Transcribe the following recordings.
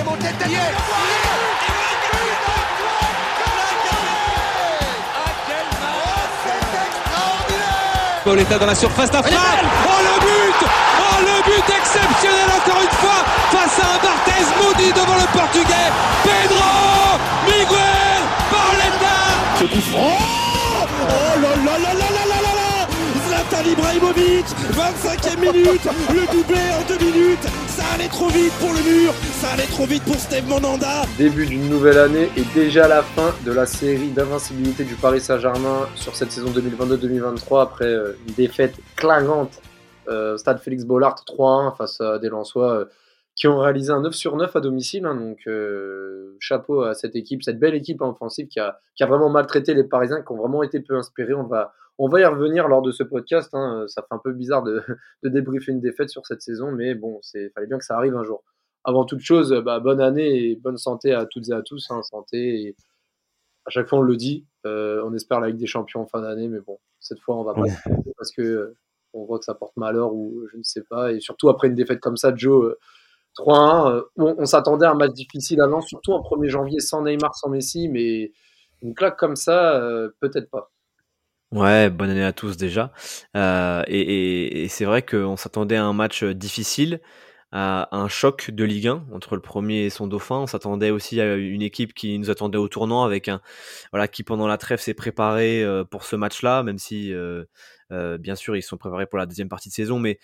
est monté tête. Pauletta dans la surface d'affaire. Oh le but. Oh le but exceptionnel encore une fois face à un Barthez maudit devant le portugais. Pedro Miguel Pauletta Ce coup franc. Oh là là. Zlatan Ibrahimovic 25e minute Le doublé en deux minutes Ça allait trop vite pour le mur Ça allait trop vite pour Steve Monanda Début d'une nouvelle année et déjà la fin de la série d'invincibilité du Paris Saint-Germain sur cette saison 2022-2023 après euh, une défaite clangante euh, Stade Félix Bollard 3-1 face à des Lensois euh, qui ont réalisé un 9 sur 9 à domicile. hein, donc euh, chapeau à cette équipe, cette belle équipe offensive qui a, qui a vraiment maltraité les Parisiens, qui ont vraiment été peu inspirés. On va, on va y revenir lors de ce podcast. hein. Ça fait un peu bizarre de, de débriefer une défaite sur cette saison, mais bon, il fallait bien que ça arrive un jour. Avant toute chose, bah, bonne année et bonne santé à toutes et à tous. hein, santé et à chaque fois on le dit, euh, on espère la Ligue des Champions en fin d'année, mais bon, cette fois on va pas Ouais. parce que euh, on voit que ça porte malheur ou je ne sais pas. Et surtout après une défaite comme ça, Joe, euh, 3-1, euh, on, on s'attendait à un match difficile avant, surtout en 1er janvier sans Neymar, sans Messi, mais une claque comme ça, euh, peut-être pas. Ouais, bonne année à tous déjà. Euh, et et, et c'est vrai qu'on s'attendait à un match difficile, à un choc de Ligue 1 entre le premier et son dauphin. On s'attendait aussi à une équipe qui nous attendait au tournant avec un voilà qui pendant la trêve s'est préparé euh, pour ce match-là, même si euh, euh, bien sûr ils sont préparés pour la deuxième partie de saison, mais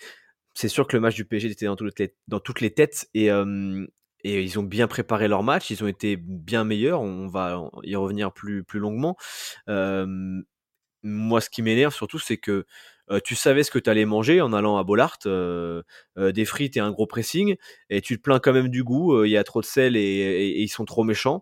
c'est sûr que le match du PSG était dans toutes les, dans toutes les têtes et euh, et ils ont bien préparé leur match, ils ont été bien meilleurs. On va y revenir plus plus longuement. Euh, moi, ce qui m'énerve surtout, c'est que tu savais ce que tu allais manger en allant à Bollard, des frites et un gros pressing, et tu te plains quand même du goût, il y a trop de sel et, ils sont trop méchants.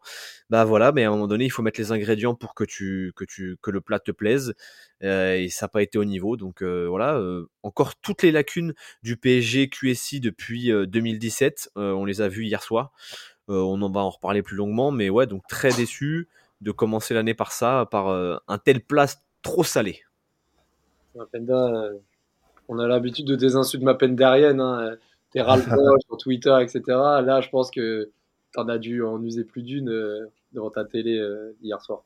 Bah voilà, mais à un moment donné, il faut mettre les ingrédients pour que le plat te plaise, et ça n'a pas été au niveau. Donc voilà, encore toutes les lacunes du PSG QSI depuis euh, 2017, euh, on les a vues hier soir. On en va en reparler plus longuement, mais ouais, donc très déçu de commencer l'année par ça, par un tel plat trop salé. Mapenda, euh, on a l'habitude de des insultes mapendariennes, hein, t'es sur Twitter, etc. Là, je pense que t'en as dû en user plus d'une euh, devant ta télé euh, hier soir.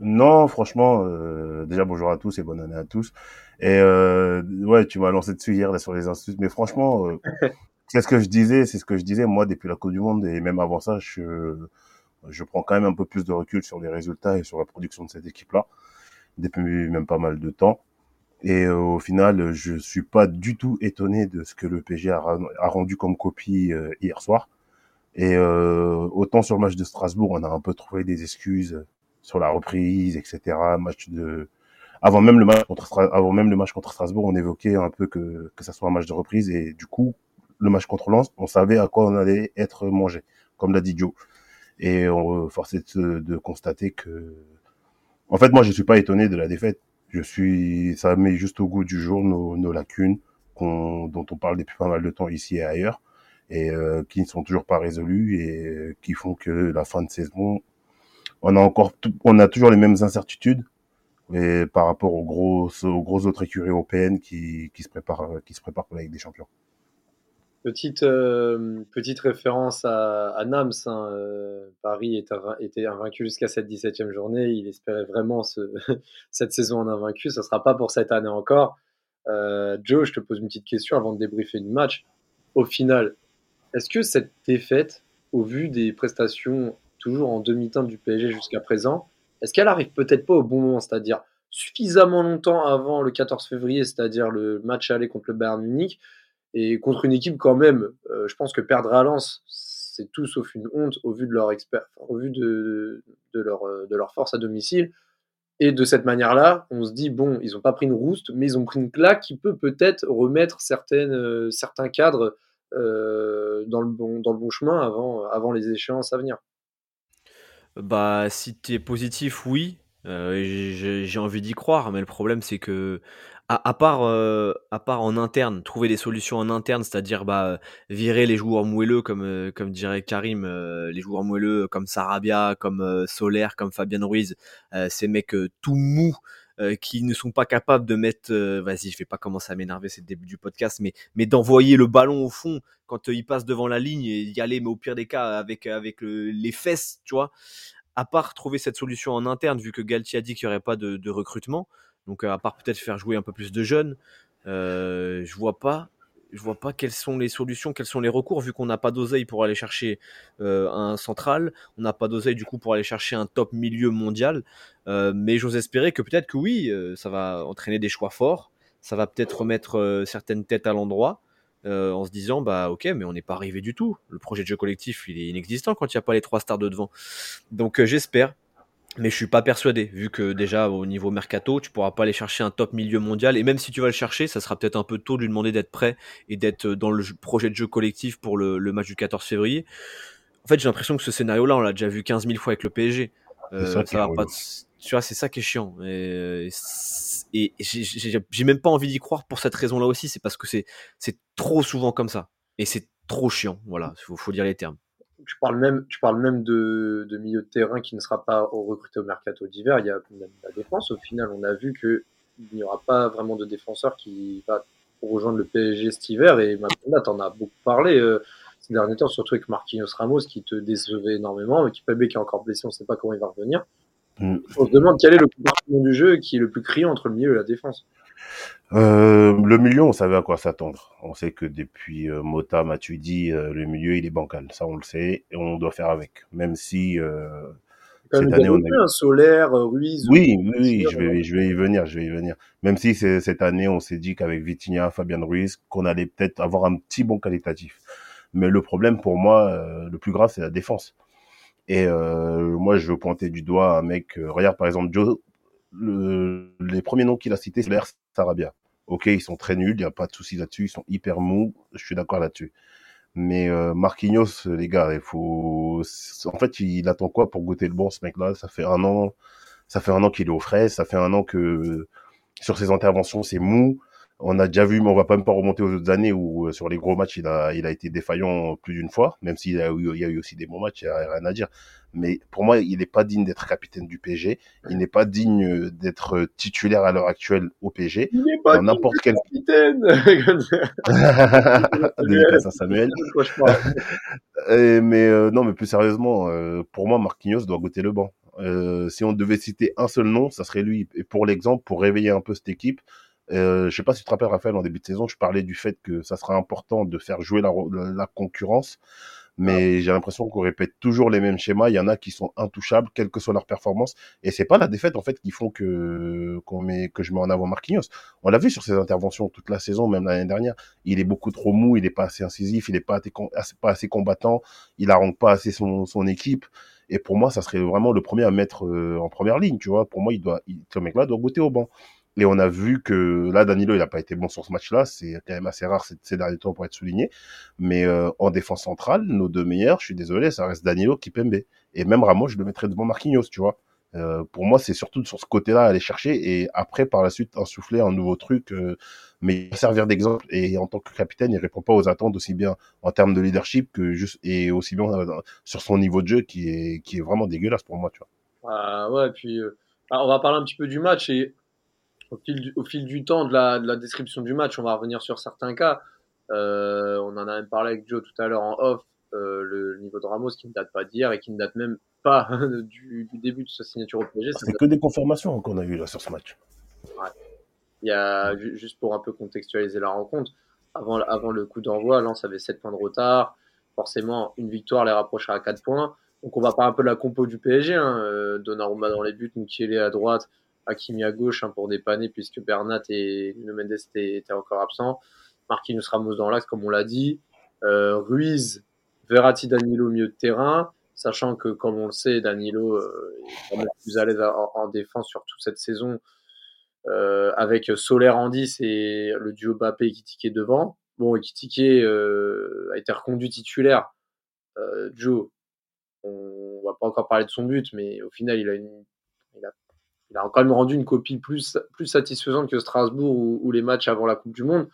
Non, franchement, euh, déjà bonjour à tous et bonne année à tous. Et euh, ouais, tu m'as lancé dessus hier là, sur les insultes, mais franchement, euh, c'est ce que je disais, c'est ce que je disais moi depuis la Coupe du Monde et même avant ça, je je prends quand même un peu plus de recul sur les résultats et sur la production de cette équipe-là depuis même pas mal de temps. Et euh, au final, je suis pas du tout étonné de ce que le PSG a, rendu comme copie euh, hier soir. Et euh, autant sur le match de Strasbourg, on a un peu trouvé des excuses sur la reprise, etc. Match de avant même le match contre avant même le match contre Strasbourg, on évoquait un peu que que ça soit un match de reprise et du coup le match contre Lens, on savait à quoi on allait être mangé, comme l'a dit Joe. Et on force est de, de constater que en fait moi je suis pas étonné de la défaite. Je suis ça met juste au goût du jour nos, lacunes dont on parle depuis pas mal de temps ici et ailleurs et euh, qui ne sont toujours pas résolues et euh, qui font que la fin de saison on a encore on a toujours les mêmes incertitudes et par rapport aux grosses aux grosses autres écuries européennes qui qui se préparent qui se préparent pour la Ligue des Champions. Petite, euh, petite référence à, à Nams. hein, euh, Paris est était invaincu jusqu'à cette 17e journée. Il espérait vraiment ce, cette saison en invaincu. Ça sera pas pour cette année encore. Euh, Joe, je te pose une petite question avant de débriefer du match. Au final, est-ce que cette défaite, au vu des prestations toujours en demi-teinte du PSG jusqu'à présent, est-ce qu'elle arrive peut-être pas au bon moment, c'est-à-dire suffisamment longtemps avant le 14 février, c'est-à-dire le match aller contre le Bayern Munich, et contre une équipe quand même, euh, je pense que perdre à Lens, c'est tout sauf une honte au vu de leur force à domicile. Et de cette manière-là, on se dit bon, ils n'ont pas pris une rouste, mais ils ont pris une claque qui peut peut-être remettre euh, certains cadres euh, dans le bon chemin avant les échéances à venir. Bah, si t'es positif, oui. J'ai envie d'y croire, mais le problème c'est que à, part euh, à part en interne, trouver des solutions en interne, c'est-à-dire bah virer les joueurs moelleux comme euh, comme dirait Karim, euh, les joueurs moelleux comme Sarabia, comme euh, Solaire, comme Fabien Ruiz, euh, ces mecs euh, tout mous euh, qui ne sont pas capables de mettre, euh, vas-y, je vais pas commencer à m'énerver, c'est le début du podcast, mais, mais d'envoyer le ballon au fond quand il passe devant la ligne et y aller, mais au pire des cas, avec, avec les fesses, tu vois. À part trouver cette solution en interne, vu que Galtier a dit qu'il n'y aurait pas de, de, recrutement, donc à part peut-être faire jouer un peu plus de jeunes, je vois pas je vois pas quelles sont les solutions, quels sont les recours, vu qu'on n'a pas d'oseille pour aller chercher euh, un central, on n'a pas d'oseille du coup pour aller chercher un top milieu mondial. Euh, mais j'ose espérer que peut-être que oui, euh, ça va entraîner des choix forts, ça va peut-être remettre certaines têtes à l'endroit. en se disant bah ok mais on n'est pas arrivé du tout le projet de jeu collectif il est inexistant quand il n'y a pas les trois stars de devant donc j'espère mais je suis pas persuadé, vu que déjà au niveau mercato, tu pourras pas aller chercher un top milieu mondial. Et même si tu vas le chercher, ça sera peut-être un peu tôt de lui demander d'être prêt et d'être dans le projet de jeu collectif pour le, match du 14 février. En fait, j'ai l'impression que ce scénario-là, on l'a déjà vu 15 000 fois avec le PSG. Euh, ça, va pas. Tu vois, c'est ça qui est chiant. Et, et j'ai même pas envie d'y croire pour cette raison-là aussi. C'est parce que c'est trop souvent comme ça. Et c'est trop chiant. Voilà, il faut dire les termes tu parles même, tu parles même de, de, milieu de terrain qui ne sera pas recruté au mercato d'hiver. Il y a même la défense. Au final, on a vu qu'il n'y aura pas vraiment de défenseur qui va rejoindre le PSG cet hiver. Et maintenant, tu en as beaucoup parlé euh, ces derniers temps, surtout avec Marquinhos Ramos qui te décevait énormément. Qui Pébé qui est encore blessé, on ne sait pas comment il va revenir. Mm. On se demande quel est le comportement du jeu qui est le plus criant entre le milieu et la défense. Euh, le milieu, on savait à quoi s'attendre. On sait que depuis euh, Mota, Matuidi, euh, le milieu, il est bancal. Ça, on le sait et on doit faire avec. Même si euh, cette année, on a un solaire, Ruiz. Oui, oui, je vais, je vais y venir, je vais y venir. Même si cette année, on s'est dit qu'avec Vitinha, Fabien Ruiz, qu'on allait peut-être avoir un petit bon qualitatif. Mais le problème pour moi, le plus grave, c'est la défense. Et moi, je veux pointer du doigt un mec. regarde par exemple Joe. Le, les premiers noms qu'il a cités, c'est l'air Sarabia. Ok, ils sont très nuls, il n'y a pas de souci là-dessus, ils sont hyper mous, je suis d'accord là-dessus. Mais euh, Marquinhos, les gars, il faut. En fait, il attend quoi pour goûter le bon, ce mec-là? Ça fait un an, ça fait un an qu'il est au frais, ça fait un an que sur ses interventions, c'est mou. On a déjà vu, mais on va pas même pas remonter aux autres années où euh, sur les gros matchs, il a, il a été défaillant plus d'une fois, même s'il y a eu, il y a eu aussi des bons matchs, il n'y a rien à dire. Mais pour moi, il n'est pas digne d'être capitaine du PSG. Il n'est pas digne d'être titulaire à l'heure actuelle au PSG. Il n'est pas n'importe quel capitaine. à Samuel. mais euh, non, mais plus sérieusement, euh, pour moi, Marquinhos doit goûter le banc. Si on devait citer un seul nom, ça serait lui. Et pour l'exemple, pour réveiller un peu cette équipe, euh, je sais pas si tu te rappelles, Raphaël, en début de saison, je parlais du fait que ça sera important de faire jouer la, la concurrence. Mais j'ai l'impression qu'on répète toujours les mêmes schémas. Il y en a qui sont intouchables, quelle que soit leur performance. Et c'est pas la défaite, en fait, qui font que, qu'on met, que je mets en avant Marquinhos. On l'a vu sur ses interventions toute la saison, même l'année dernière. Il est beaucoup trop mou, il est pas assez incisif, il est pas assez, pas assez combattant, il arrange pas assez son, son équipe. Et pour moi, ça serait vraiment le premier à mettre euh, en première ligne, tu vois. Pour moi, il doit, ce mec-là doit goûter au banc. Et on a vu que là, Danilo, il n'a pas été bon sur ce match-là. C'est quand même assez rare ces, derniers temps pour être souligné. Mais euh, en défense centrale, nos deux meilleurs, je suis désolé, ça reste Danilo, Kipembe. Et même Ramos, je le mettrais devant Marquinhos, tu vois. Euh, pour moi, c'est surtout sur ce côté-là aller chercher et après, par la suite, insouffler un nouveau truc, euh, mais servir d'exemple. Et en tant que capitaine, il répond pas aux attentes aussi bien en termes de leadership que juste et aussi bien sur son niveau de jeu qui est qui est vraiment dégueulasse pour moi, tu vois. Ah ouais, puis on va parler un petit peu du match et au fil, du, au fil du temps de la, de la, description du match, on va revenir sur certains cas. Euh, on en a même parlé avec Joe tout à l'heure en off, euh, le niveau de Ramos qui ne date pas d'hier et qui ne date même pas du, du, début de sa signature au PSG. C'est que des confirmations qu'on a eues là sur ce match. Ouais. Il y a, juste pour un peu contextualiser la rencontre, avant, avant le coup d'envoi, Lens avait 7 points de retard. Forcément, une victoire les rapprochera à 4 points. Donc on va parler un peu de la compo du PSG. Hein. Euh, Donnarumma dans les buts, Mukiele à droite, Hakimi à gauche hein, pour dépanner puisque Bernat et Nuno Mendes étaient, encore absents. Marquinhos Ramos dans l'axe, comme on l'a dit. Euh, Ruiz, Verratti, Danilo au milieu de terrain, sachant que, comme on le sait, Danilo euh, est vraiment plus à l'aise en, défense sur toute cette saison, euh, avec Soler en 10 et le duo Bappé et Kitike devant. Bon, Kitike euh, a été reconduit titulaire. Euh, Joe, on va pas encore parler de son but, mais au final, il a une il a quand même rendu une copie plus, plus satisfaisante que Strasbourg ou, les matchs avant la Coupe du Monde.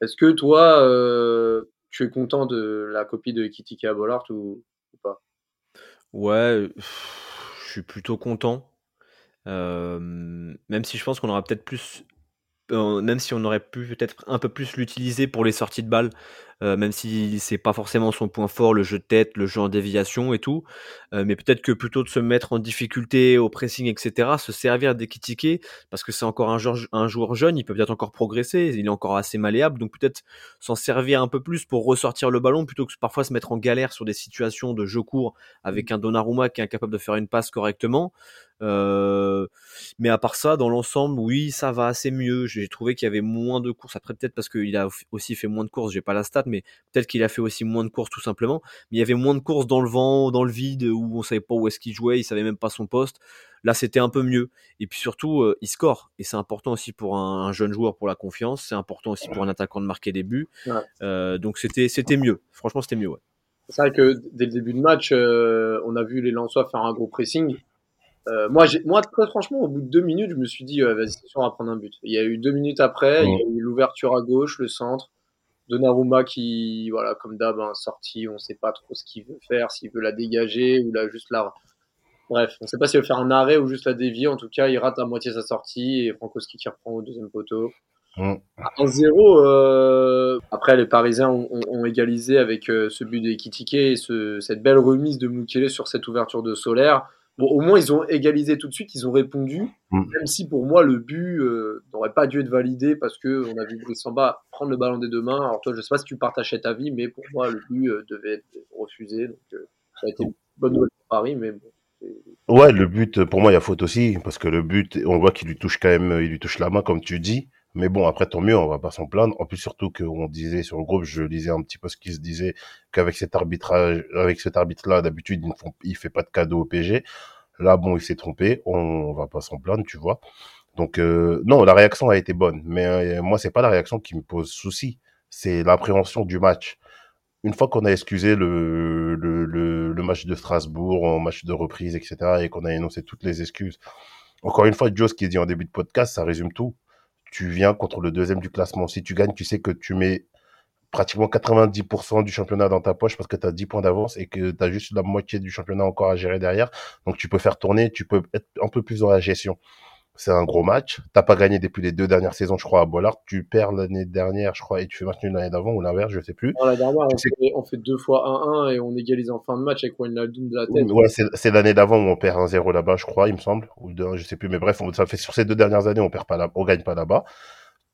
Est-ce que toi, euh, tu es content de la copie de Kitike à Bollard ou, pas? Ouais, je suis plutôt content. même si je pense qu'on aura peut-être plus même si on aurait pu peut-être un peu plus l'utiliser pour les sorties de balles, euh, même si c'est pas forcément son point fort, le jeu de tête, le jeu en déviation et tout. Euh, mais peut-être que plutôt de se mettre en difficulté au pressing, etc., se servir d'Ekitike, parce que c'est encore un joueur, un joueur jeune, il peut peut-être encore progresser, il est encore assez malléable, donc peut-être s'en servir un peu plus pour ressortir le ballon plutôt que parfois se mettre en galère sur des situations de jeu court avec un Donnarumma qui est incapable de faire une passe correctement. Euh, mais à part ça, dans l'ensemble, oui, ça va assez mieux. J'ai trouvé qu'il y avait moins de courses. Après, peut-être parce qu'il a aussi fait moins de courses. J'ai pas la stat, mais peut-être qu'il a fait aussi moins de courses tout simplement. Mais il y avait moins de courses dans le vent, dans le vide, où on savait pas où est-ce qu'il jouait, il savait même pas son poste. Là, c'était un peu mieux. Et puis surtout, euh, il score. Et c'est important aussi pour un, jeune joueur pour la confiance. C'est important aussi pour un attaquant de marquer des buts. Euh, donc c'était c'était mieux. Franchement, c'était mieux. Ouais. C'est vrai que dès le début de match, on a vu les Lensois faire un gros pressing. Euh, moi, moi, très franchement, au bout de deux minutes, je me suis dit, euh, vas-y, c'est sûr, on va prendre un but. Il y a eu deux minutes après, il y a eu l'ouverture à gauche, le centre, Donnarumma qui, voilà, comme d'hab, un sorti, on sait pas trop ce qu'il veut faire, s'il veut la dégager ou là juste la. Bref, on sait pas s'il veut faire un arrêt ou juste la dévier. En tout cas, il rate à moitié sa sortie et Frankowski qui reprend au deuxième poteau. Mm. 1-0. Euh... Après, les Parisiens ont, ont, égalisé avec ce but d'Ekitike et ce, cette belle remise de Mukele sur cette ouverture de Solaire. Bon, au moins, ils ont égalisé tout de suite, ils ont répondu, mm. même si pour moi, le but euh, n'aurait pas dû être validé parce que on a vu Brissamba prendre le ballon des deux mains. Alors, toi, je sais pas si tu partages ta vie, mais pour moi, le but euh, devait être refusé. Donc, euh, ça a été une bonne nouvelle pour Paris, mais bon. Ouais, le but, pour moi, il y a faute aussi, parce que le but, on voit qu'il lui touche quand même, il lui touche la main, comme tu dis. Mais bon, après, tant mieux, on va pas s'en plaindre. En plus, surtout qu'on disait sur le groupe, je lisais un petit peu ce qui se disait, qu'avec cet arbitrage, avec cet arbitre-là, d'habitude, il ne il fait pas de cadeau au PG. Là, bon, il s'est trompé, on va pas s'en plaindre, tu vois. Donc, euh, non, la réaction a été bonne. Mais euh, moi, c'est pas la réaction qui me pose souci. C'est l'appréhension du match. Une fois qu'on a excusé le, le, match de Strasbourg, en match de reprise, etc., et qu'on a énoncé toutes les excuses, encore une fois, Joe, ce qui est dit en début de podcast, ça résume tout tu viens contre le deuxième du classement. Si tu gagnes, tu sais que tu mets pratiquement 90% du championnat dans ta poche parce que tu as 10 points d'avance et que tu as juste la moitié du championnat encore à gérer derrière. Donc tu peux faire tourner, tu peux être un peu plus dans la gestion c'est un gros match. T'as pas gagné depuis les deux dernières saisons, je crois, à Bollard. Tu perds l'année dernière, je crois, et tu fais nul l'année d'avant ou l'inverse, je sais plus. la dernière, on fait, deux fois 1-1 et on égalise en fin de match avec Wijnaldum de la tête. Ouais, c'est l'année d'avant où on perd 1-0 là-bas, je crois, il me semble, ou 2 je sais plus. Mais bref, on, ça fait sur ces deux dernières années, on perd pas là, on gagne pas là-bas.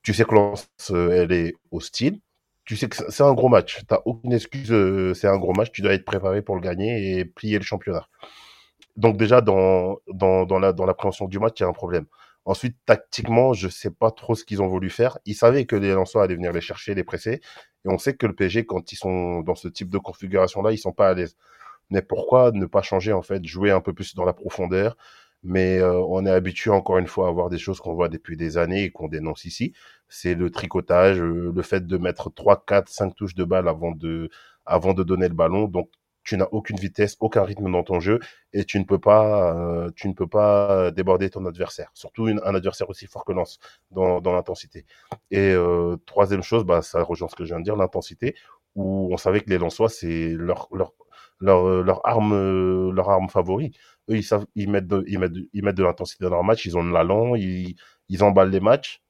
Tu sais que Lens, euh, elle est hostile. Tu sais que c'est un gros match. T'as aucune excuse. Euh, c'est un gros match. Tu dois être préparé pour le gagner et plier le championnat. Donc déjà dans dans dans la dans l'appréhension du match, il y a un problème. Ensuite, tactiquement, je sais pas trop ce qu'ils ont voulu faire. Ils savaient que les lanceurs allaient venir les chercher, les presser. Et on sait que le PSG, quand ils sont dans ce type de configuration-là, ils sont pas à l'aise. Mais pourquoi ne pas changer, en fait, jouer un peu plus dans la profondeur? Mais euh, on est habitué, encore une fois, à voir des choses qu'on voit depuis des années et qu'on dénonce ici. C'est le tricotage, euh, le fait de mettre 3, 4, 5 touches de balle avant de, avant de donner le ballon. Donc, tu n'as aucune vitesse, aucun rythme dans ton jeu et tu ne peux pas, euh, tu ne peux pas déborder ton adversaire. Surtout un adversaire aussi fort que Lens dans, dans l'intensité. Et euh, troisième chose, bah, ça rejoint ce que je viens de dire, l'intensité, où on savait que les Lensois, c'est leur, leur, leur, leur arme, leur arme favori. Eux, ils savent, ils mettent de, ils mettent de, ils mettent de l'intensité dans leur match, ils ont de l'allant, ils, ils emballent les matchs.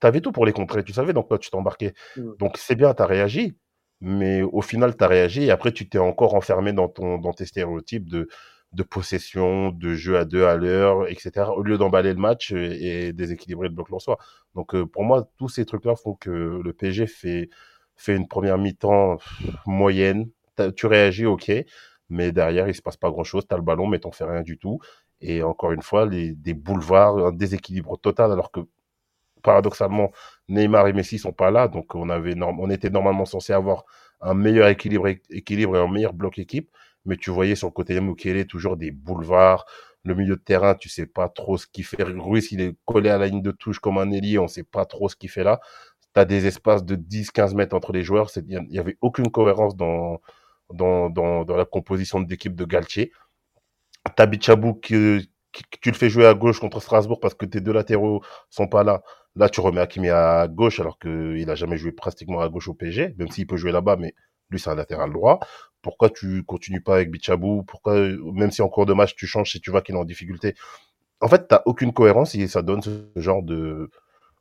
T'avais tout pour les contrer, tu savais donc quoi tu t'embarquais. Mmh. Donc c'est bien, t'as réagi, mais au final, tu as réagi et après, tu t'es encore enfermé dans, ton, dans tes stéréotypes de, de possession, de jeu à deux à l'heure, etc., au lieu d'emballer le match et, déséquilibrer le bloc soi. Donc, euh, pour moi, tous ces trucs-là font que le PSG fait, fait une première mi-temps moyenne. Tu réagis, ok, mais derrière, il se passe pas grand-chose. Tu as le ballon, mais t'en fais rien du tout. Et encore une fois, les, des boulevards, un déséquilibre total, alors que paradoxalement, Neymar et Messi sont pas là, donc on était normalement censé avoir un meilleur équilibre, et un meilleur bloc équipe, mais tu voyais sur le côté Mukele toujours des boulevards, le milieu de terrain, tu sais pas trop ce qu'il fait. Ruiz, il est collé à la ligne de touche comme un ailier, on sait pas trop ce qu'il fait là. Tu as des espaces de 10-15 mètres entre les joueurs, il n'y avait aucune cohérence dans, la composition de l'équipe de Galtier. T'as Bichabou qui, tu le fais jouer à gauche contre Strasbourg parce que tes deux latéraux sont pas là. Là, tu remets Hakimi à gauche alors qu'il a jamais joué pratiquement à gauche au PSG, même s'il peut jouer là-bas, mais lui, c'est un latéral droit. Pourquoi tu continues pas avec Bichabou? Pourquoi, même si en cours de match, tu changes si tu vois qu'il est en difficulté? En fait, t'as aucune cohérence et ça donne ce genre de,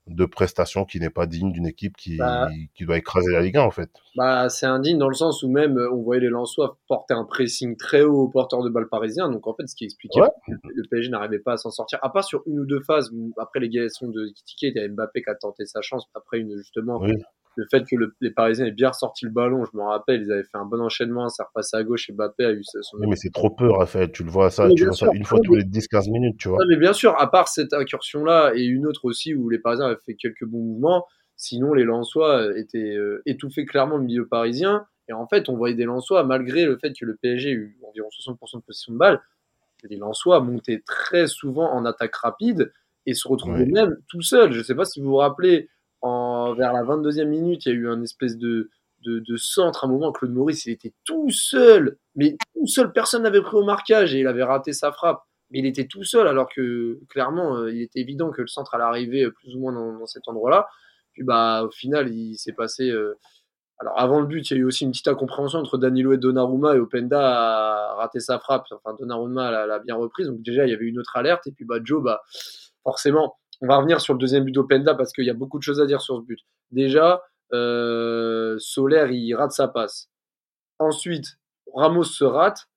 de prestation qui n'est pas digne d'une équipe qui, Bah. qui doit écraser la Ligue 1, en fait. Bah, c'est indigne dans le sens où même euh, on voyait les Lensois porter un pressing très haut aux porteurs de balles parisiens. Donc en fait, ce qui expliquait Ouais. que le PSG n'arrivait pas à s'en sortir. À part sur une ou deux phases, après l'égalisation de Kitike, il y a Mbappé qui a tenté sa chance. Après une justement Oui. Le fait que le- les Parisiens aient bien ressorti le ballon, je me rappelle, ils avaient fait un bon enchaînement, ça repassait à gauche et Mbappé a eu son. Mais c'est trop peu, Raphaël. Tu le vois ça, Oui, tu vois ça une fois tous les 10-15 minutes, tu vois. Ouais, mais bien sûr, à part cette incursion-là et une autre aussi où les Parisiens avaient fait quelques bons mouvements, sinon les Lensois euh, étaient euh, étouffés clairement le milieu parisien. Et en fait, on voyait des Lensois, malgré le fait que le PSG ait eu environ 60% de possession de balle, les Lensois montaient très souvent en attaque rapide et se retrouvaient même tout seuls. Je ne sais pas si vous vous rappelez, vers la 22e minute, il y a eu un espèce de, centre, à un moment, Claude Maurice, il était tout seul, mais tout seul, personne n'avait pris au marquage et il avait raté sa frappe mais il était tout seul alors que clairement euh, il était évident que le centre allait arriver plus ou moins dans, cet endroit-là. Puis bah au final il s'est passé. euh, Alors avant le but il y a eu aussi une petite incompréhension entre Danilo et Donnarumma et Openda a raté sa frappe. Enfin Donnarumma l'a bien reprise donc déjà il y avait une autre alerte et puis bah Joe bah forcément on va revenir sur le deuxième but d'Openda parce qu'il y a beaucoup de choses à dire sur ce but. Déjà euh, Solaire il rate sa passe. Ensuite Ramos se rate.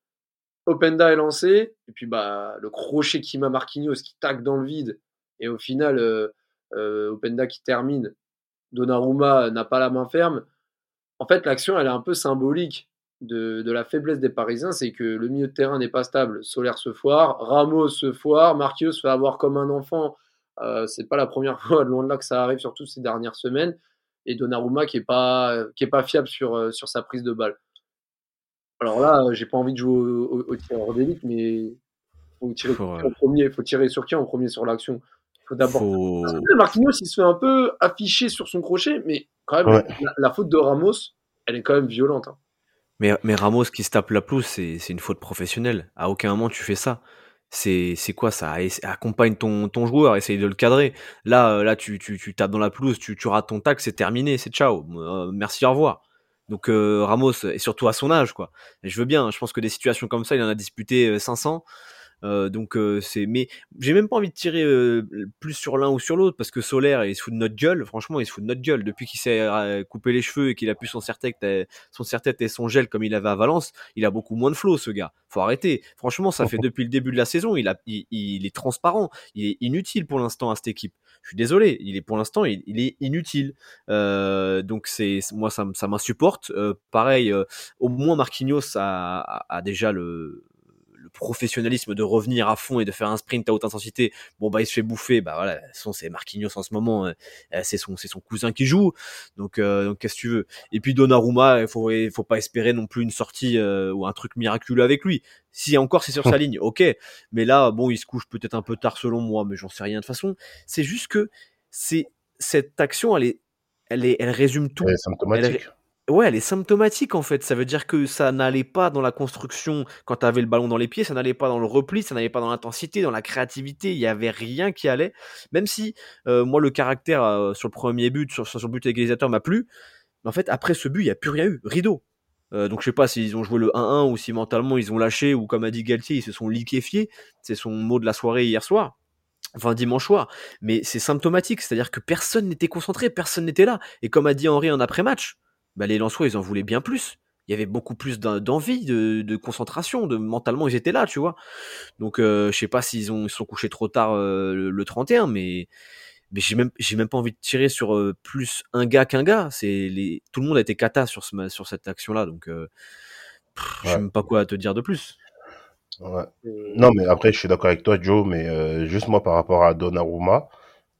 Openda est lancé, et puis bah, le crochet qui m'a Marquinhos qui tacle dans le vide, et au final, euh, euh, Openda qui termine, Donnarumma n'a pas la main ferme. En fait, l'action, elle est un peu symbolique de, de la faiblesse des Parisiens, c'est que le milieu de terrain n'est pas stable. Solaire se foire, Ramos se foire, Marquinhos se fait avoir comme un enfant. Euh, c'est pas la première fois, loin de là, que ça arrive, surtout ces dernières semaines. Et Donnarumma qui est pas, qui est pas fiable sur, euh, sur sa prise de balle. Alors là, j'ai pas envie de jouer au, au, au tireur d'élite, mais faut tirer Faut, euh, en premier. Faut tirer sur qui en premier sur l'action. Faut d'abord. Faut... Parce que Marquinhos, il se fait un peu afficher sur son crochet, mais quand même, Ouais. la, la faute de Ramos, elle est quand même violente. hein. Mais, mais Ramos qui se tape la pelouse, c'est c'est une faute professionnelle. À aucun moment tu fais ça. C'est c'est quoi ça? Accompagne ton, ton joueur, essaye de le cadrer. Là, euh, là tu, tu, tu tapes dans la pelouse, tu, tu rates ton tac, c'est terminé, c'est ciao. Euh, merci, au revoir. Donc euh, Ramos, et surtout à son âge, quoi. Je veux bien, je pense que des situations comme ça, il en a disputé euh, 500. Euh, donc euh, c'est mais j'ai même pas envie de tirer euh, plus sur l'un ou sur l'autre parce que Solaire il se fout de notre gueule. Franchement il se fout de notre gueule. Depuis qu'il s'est coupé les cheveux et qu'il a pu son serre-tête son serre-tête et son gel comme il avait à Valence il a beaucoup moins de flow ce gars. Faut arrêter. Franchement ça fait depuis le début de la saison il a il, il est transparent. Il est inutile pour l'instant à cette équipe. Je suis désolé. Il est pour l'instant il, il est inutile. Donc c'est moi ça, ça m'insupporte. Pareil au moins Marquinhos a, a, a déjà le professionnalisme de revenir à fond et de faire un sprint à haute intensité, bon bah il se fait bouffer, bah voilà, façon, c'est Marquinhos en ce moment, euh, euh, c'est son c'est son cousin qui joue, donc euh, donc qu'est-ce que tu veux? Et puis Donnarumma, il faut il faut pas espérer non plus une sortie euh, ou un truc miraculeux avec lui. Si encore c'est sur sa ligne, ok, mais là bon il se couche peut-être un peu tard selon moi, mais j'en sais rien de toute façon. C'est juste que c'est cette action elle est elle est elle résume tout. Elle est symptomatique. Ouais, elle est symptomatique en fait. Ça veut dire que ça n'allait pas dans la construction quand tu avais le ballon dans les pieds, ça n'allait pas dans le repli, ça n'allait pas dans l'intensité, dans la créativité. Il y avait rien qui allait. Même si euh, moi le caractère euh, sur le premier but, sur, sur but égalisateur m'a plu. Mais en fait, après ce but, il n'y a plus rien eu. Rideau. Euh, donc je sais pas s'ils ont joué le 1-1 ou si mentalement ils ont lâché ou comme a dit Galtier, ils se sont liquéfiés. C'est son mot de la soirée hier soir. Enfin dimanche soir, mais c'est symptomatique, c'est-à-dire que personne n'était concentré, personne n'était là. Et comme a dit Henri en après-match, bah, les Lensois, ils en voulaient bien plus. Il y avait beaucoup plus d'en- d'envie, de, de concentration, de mentalement, ils étaient là, tu vois. Donc, euh, je sais pas s'ils ont ils sont couchés trop tard euh, le, le 31, mais mais j'ai même j'ai même pas envie de tirer sur euh, plus un gars qu'un gars. C'est les tout le monde a été cata sur ce sur cette action-là, donc euh, pff, je sais Ouais. même pas quoi te dire de plus. Ouais. Non, mais après, je suis d'accord avec toi, Joe, mais juste moi par rapport à Donnarumma,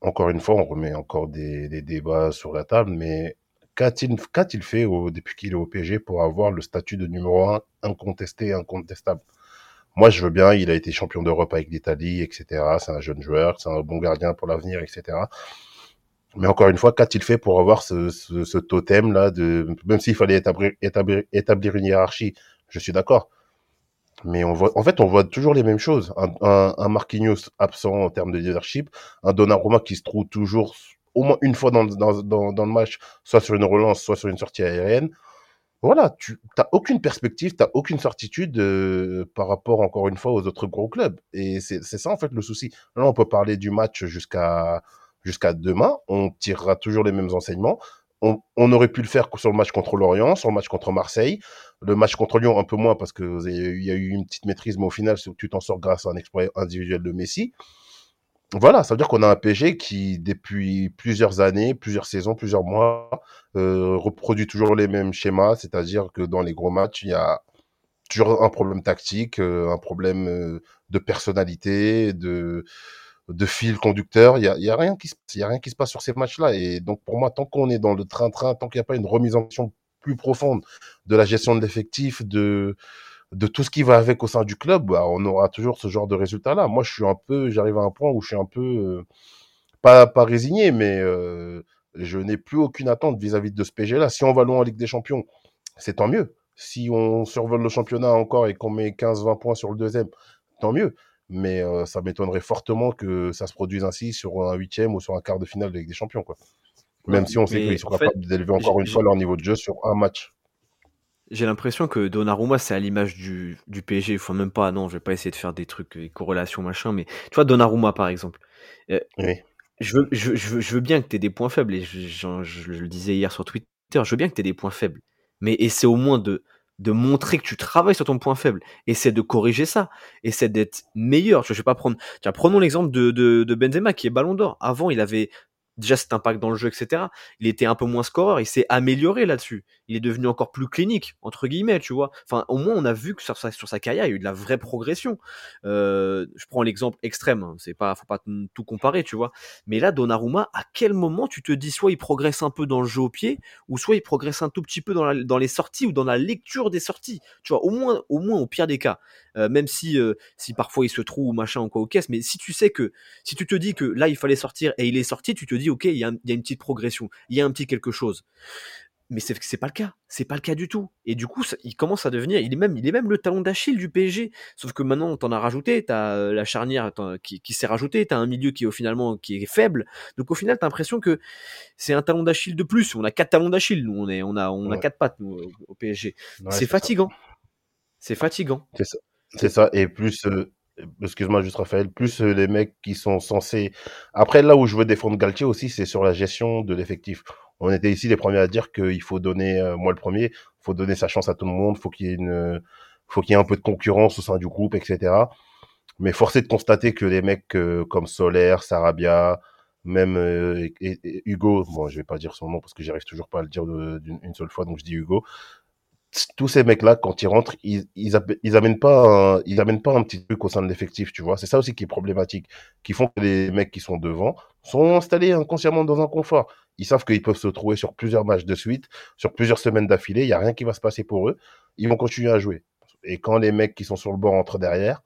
encore une fois, on remet encore des, des débats sur la table, mais qu'a-t-il fait depuis qu'il est au PSG pour avoir le statut de numéro un incontesté, incontestable? Moi, je veux bien, il a été champion d'Europe avec l'Italie, etc. C'est un jeune joueur, c'est un bon gardien pour l'avenir, etc. Mais encore une fois, qu'a-t-il fait pour avoir ce, totem-là de, même s'il fallait établir une hiérarchie, je suis d'accord. Mais on voit, en fait, on voit toujours les mêmes choses. Un, un, un Marquinhos absent en termes de leadership, un Donnarumma qui se trouve toujours au moins une fois dans, dans, dans, le match, soit sur une relance, soit sur une sortie aérienne. voilà, tu n'as aucune perspective, tu aucune certitude euh, par rapport, encore une fois, aux autres gros clubs. Et c'est ça, en fait, le souci. Là, on peut parler du match jusqu'à jusqu'à demain. On tirera toujours les mêmes enseignements. On, on, aurait pu le faire sur le match contre Lorient, sur le match contre Marseille. Le match contre Lyon, un peu moins parce qu'il y a eu une petite maîtrise, mais au final, tu t'en sors grâce à un exploit individuel de Messi. Voilà, ça veut dire qu'on a un PSG qui, depuis plusieurs années, plusieurs saisons, plusieurs mois, euh, reproduit toujours les mêmes schémas, c'est-à-dire que dans les gros matchs, il y a toujours un problème tactique, euh, un problème euh, de personnalité, de, de fil conducteur. Il y a, a rien qui se, y a rien qui se passe sur ces matchs-là. Et donc, pour moi, tant qu'on est dans le train-train, tant qu'il n'y a pas une remise en question plus profonde de la gestion de l'effectif, de, de tout ce qui va avec au sein du club, bah, on aura toujours ce genre de résultat-là. Moi, je suis un peu, j'arrive à un point où je suis un peu, euh, pas, pas résigné, mais euh, je n'ai plus aucune attente vis-à-vis de ce PG-là. Si on va loin en Ligue des Champions, c'est tant mieux. Si on survole le championnat encore et qu'on met 15-20 points sur le deuxième, tant mieux. Mais euh, ça m'étonnerait fortement que ça se produise ainsi sur un huitième ou sur un quart de finale de Ligue des Champions. Quoi. Même si on sait qu'ils sont capables d'élever encore une fois leur niveau de jeu sur un match. J'ai l'impression que Donnarumma, c'est à l'image du, du PSG. Il faut même pas, non, je vais pas essayer de faire des trucs, des corrélations, machin, mais tu vois, Donnarumma, par exemple. Euh, je, veux, je, je, je, veux bien que tu aies des points faibles, et je, je, le disais hier sur Twitter, je veux bien que tu aies des points faibles. Mais essaie au moins de, de montrer que tu travailles sur ton point faible. Essaie de corriger ça. Essaie d'être meilleur. Je vais pas prendre. Tiens, prenons l'exemple de, de, de Benzema qui est Ballon d'Or. Avant, il avait déjà cet impact dans le jeu, etc. Il était un peu moins scoreur, il s'est amélioré là-dessus. Il est devenu encore plus clinique, entre guillemets, tu vois. Enfin, au moins, on a vu que sur sa, sur sa carrière, il y a eu de la vraie progression. Euh, je prends l'exemple extrême, hein. c'est pas, faut pas tout comparer, tu vois. Mais là, Donnarumma, à quel moment tu te dis soit il progresse un peu dans le jeu au pied, ou soit il progresse un tout petit peu dans, dans les sorties ou dans la lecture des sorties. Tu vois, au moins, au moins, au pire des cas. Euh, même si, euh, si parfois il se trouve ou machin ou quoi au caisse, mais si tu sais que, si tu te dis que là il fallait sortir et il est sorti, tu te dis ok, il y, a, y a une petite progression, il y a un petit quelque chose. Mais c'est c'est pas le cas c'est pas le cas du tout. Et du coup ça, il commence à devenir il est même il est même le talon d'Achille du PSG sauf que maintenant t'en as rajouté t'as euh, la charnière qui, qui s'est rajoutée t'as un milieu qui est finalement qui est faible. Donc au final t'as l'impression que c'est un talon d'Achille de plus. On a quatre talons d'Achille nous on est on a on a quatre pattes nous, au PSG c'est fatigant. C'est fatigant. C'est ça. C'est ça. Et plus, euh, excuse-moi juste Raphaël, plus euh, les mecs qui sont censés. Après, là où je veux défendre Galtier aussi, c'est sur la gestion de l'effectif. On était ici les premiers à dire qu'il faut donner, euh, moi le premier, faut donner sa chance à tout le monde, faut qu'il y ait une, faut qu'il y ait un peu de concurrence au sein du groupe, etc. Mais forcé de constater que les mecs comme Solaire, Sarabia, même Hugo, bon, je vais pas dire son nom parce que j'arrive toujours pas à le dire d'une seule fois, donc je dis Hugo tous ces mecs-là, quand ils rentrent, ils, ils, amènent pas, un, ils amènent pas un petit truc au sein de l'effectif, tu vois. C'est ça aussi qui est problématique, qui font que les mecs qui sont devant sont installés inconsciemment dans un confort. Ils savent qu'ils peuvent se trouver sur plusieurs matchs de suite, sur plusieurs semaines d'affilée. Il y a rien qui va se passer pour eux. Ils vont continuer à jouer. Et quand les mecs qui sont sur le banc rentrent derrière,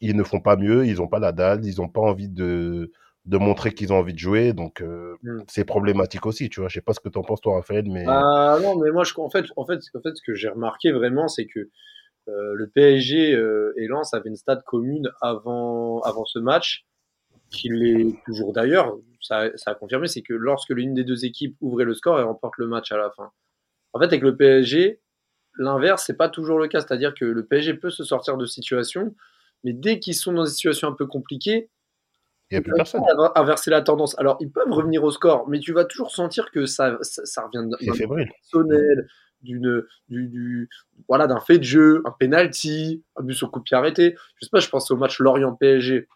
ils ne font pas mieux, ils ont pas la dalle, ils ont pas envie de, de montrer qu'ils ont envie de jouer. Donc, euh, hmm. c'est problématique aussi, tu vois. Je sais pas ce que tu en penses, toi, Raphaël, mais. Ah non, mais moi, je, en, fait, en, fait, en fait, ce que j'ai remarqué vraiment, c'est que euh, le PSG euh, et Lens avaient une stade commune avant, avant ce match, qui l'est toujours d'ailleurs. Ça, ça a confirmé, c'est que lorsque l'une des deux équipes ouvrait le score et remporte le match à la fin. En fait, avec le PSG, l'inverse, c'est pas toujours le cas. C'est-à-dire que le PSG peut se sortir de situation, mais dès qu'ils sont dans des situations un peu compliquées, il n'y a plus personne. Inverser la tendance. Alors, ils peuvent revenir au score, mais tu vas toujours sentir que ça, ça, revient d'un personnel, d'une, du, du, voilà, d'un fait de jeu, un penalty, un but sur coup de pied arrêté. Je sais pas, je pense au match Lorient-PSG.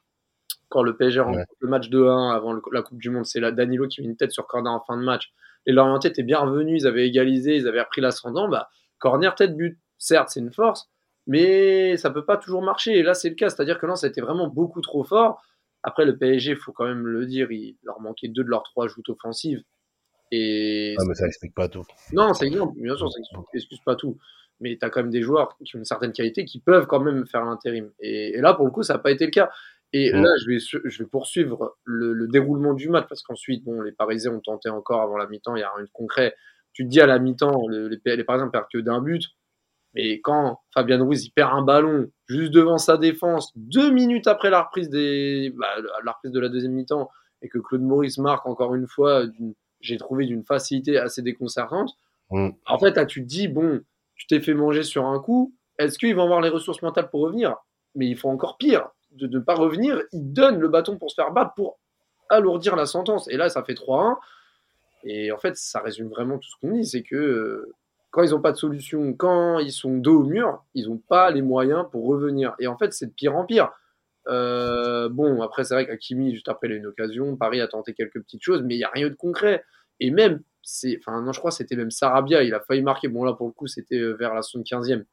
Quand le PSG remporte le match 2-1 avant la Coupe du Monde, c'est Danilo qui met une tête sur corner en fin de match. Les Lorientais étaient bien revenus, ils avaient égalisé, ils avaient repris l'ascendant. Bah, corner, tête, but. Certes, c'est une force, mais ça peut pas toujours marcher. Et là, c'est le cas. C'est-à-dire que là, ça a été vraiment beaucoup trop fort. Après, le PSG, il faut quand même le dire, il leur manquait deux de leurs trois joutes offensives. Et ah, mais ça explique pas tout. Non, c'est exemple, bien sûr, ça pas tout. Mais tu as quand même des joueurs qui ont une certaine qualité qui peuvent quand même faire l'intérim. Et, là, pour le coup, ça n'a pas été le cas. Et là, je vais, je vais poursuivre le, déroulement du match parce qu'ensuite, bon, les Parisiens ont tenté encore avant la mi-temps, il y a rien de concret. Tu te dis à la mi-temps, les, les Parisiens perdent que d'un but. Mais quand Fabien Ruiz il perd un ballon juste devant sa défense, deux minutes après la reprise, des, bah, la reprise de la deuxième mi-temps, et que Claude Maurice marque encore une fois, j'ai trouvé d'une facilité assez déconcertante, Mm. En fait, là, tu te dis, bon, tu t'es fait manger sur un coup, est-ce qu'ils vont avoir les ressources mentales pour revenir? Mais il faut encore pire, de ne pas revenir, ils donnent le bâton pour se faire battre, pour alourdir la sentence. Et là, ça fait 3-1. Et en fait, ça résume vraiment tout ce qu'on dit, c'est que euh, quand ils n'ont pas de solution, quand ils sont dos au mur, ils n'ont pas les moyens pour revenir. Et en fait, c'est de pire en pire. Euh, bon, après, c'est vrai qu'Akimi, juste après, il a une occasion. Paris a tenté quelques petites choses, mais il n'y a rien de concret. Et même, c'est, enfin, non, je crois que c'était même Sarabia, il a failli marquer. Bon, là, pour le coup, c'était euh, vers la 75e.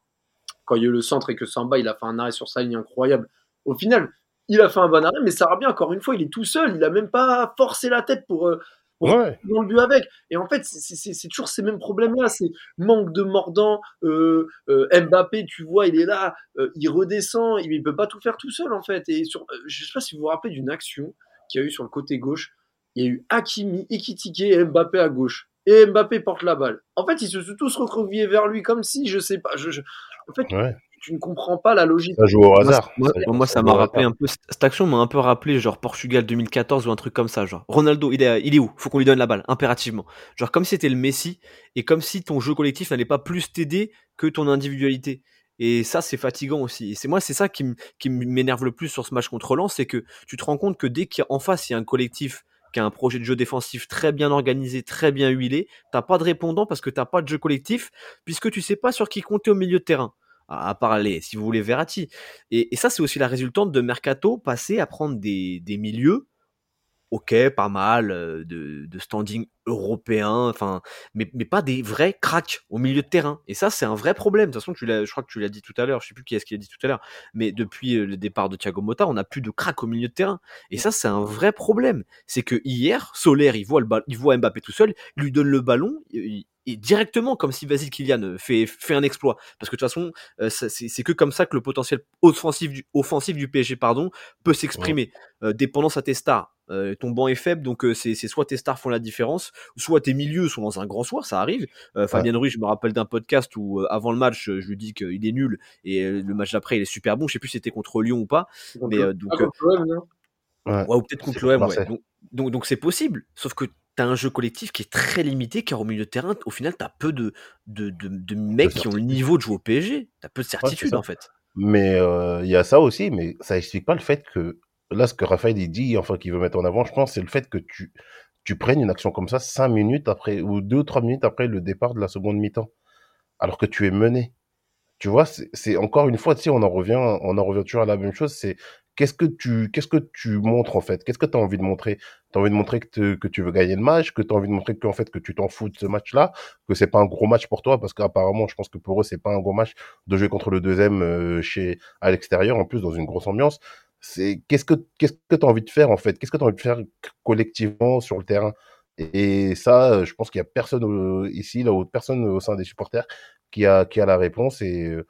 Quand il y a eu le centre et que Samba, il a fait un arrêt sur sa ligne incroyable. Au final, il a fait un bon arrêt, mais Sarabia, encore une fois, il est tout seul. Il a même pas forcé la tête pour, pour Ouais. dans le but avec. Et en fait, c'est- toujours ces mêmes problèmes-là. C'est manque de mordant. Euh, euh, Mbappé, tu vois, il est là, euh, il redescend, il, il peut pas tout faire tout seul en fait. Et sur, je sais pas si vous vous rappelez d'une action qu'il y a eu sur le côté gauche. Il y a eu Hakimi, Ekitike et Mbappé à gauche. Et Mbappé porte la balle. En fait, ils se sont tous recroquevillés vers lui comme si, je sais pas, je, je- en fait, Ouais. Tu ne comprends pas la logique. Ça joue au hasard. moi, Ça- moi, ça m'a rappelé un peu cette action m'a un peu rappelé genre Portugal 2014 ou un truc comme ça genre. Ronaldo il est il est où? Faut qu'on lui donne la balle impérativement. Genre comme si c'était le Messi et comme si ton jeu collectif n'allait pas plus t'aider que ton individualité. Et ça c'est fatigant aussi. Et c'est moi c'est ça qui m- qui m'énerve le plus sur ce match contre Lens c'est que tu te rends compte que dès qu'en face il y a un collectif qui a un projet de jeu défensif très bien organisé, très bien huilé, t'as pas de répondant parce que t'as pas de jeu collectif, puisque tu sais pas sur qui compter au milieu de terrain à les, si vous voulez, Verratti. Et, ça, c'est aussi la résultante de Mercato passer à prendre des, des milieux, ok, pas mal, euh, de, de standing européen, enfin, mais, mais pas des vrais cracks au milieu de terrain. Et ça, c'est un vrai problème. De toute façon, tu l'as, je crois que tu l'as dit tout à l'heure, je sais plus qui est-ce qui l'a dit tout à l'heure, mais depuis euh, le départ de Thiago Motta, on n'a plus de cracks au milieu de terrain. Et ça, c'est un vrai problème. C'est que hier, Solaire, il voit, le il voit Mbappé tout seul, il lui donne le ballon, il- et directement, comme si Vasile Kylian fait, fait un exploit. Parce que de toute façon, euh, c'est c'est que comme ça que le potentiel offensif du, offensif du PSG pardon, peut s'exprimer. Euh, dépendance à tes stars. Euh, ton banc est faible, donc c'est c'est soit tes stars font la différence, soit tes milieux sont dans un grand soir, ça arrive. Euh, Fabien Ruiz, je me rappelle d'un podcast où euh, avant le match, je lui dis qu'il est nul et euh, le match d'après il est super bon. Je sais plus si c'était contre Lyon ou pas, mais euh, donc Ah, contre l'OM, non Ouais. Ouais, ou peut-être contre C'est l'OM, ouais. Donc, donc, donc c'est possible. Sauf que tu as un jeu collectif qui est très limité, car au milieu de terrain, au final, tu as peu de, de, de, de mecs qui ont le niveau de jouer au PSG. Tu as peu de certitude, en fait. Mais euh, il y a ça aussi, mais ça explique pas le fait que là, ce que Raphaël il dit, enfin qu'il veut mettre en avant, je pense, c'est le fait que tu tu prennes une action comme ça cinq minutes après ou deux ou trois minutes après le départ de la seconde mi-temps, alors que tu es mené. Tu vois, c'est encore une fois, tu sais, on en revient, on en revient toujours à la même chose. C'est qu'est-ce que tu qu'est-ce que tu montres en fait? Qu'est-ce que tu as envie de montrer? Tu as envie de montrer que, que tu veux gagner le match, que tu as envie de montrer que en fait que tu t'en fous de ce match-là, que c'est pas un gros match pour toi parce qu'apparemment, je pense que pour eux, c'est pas un gros match de jouer contre le deuxième euh, chez à l'extérieur en plus dans une grosse ambiance. C'est qu'est-ce que qu'est-ce que tu as envie de faire en fait? Qu'est-ce que tu as envie de faire collectivement sur le terrain? Et ça, euh, je pense qu'il y a personne ici là, personne au sein des supporters qui a qui a la réponse et euh,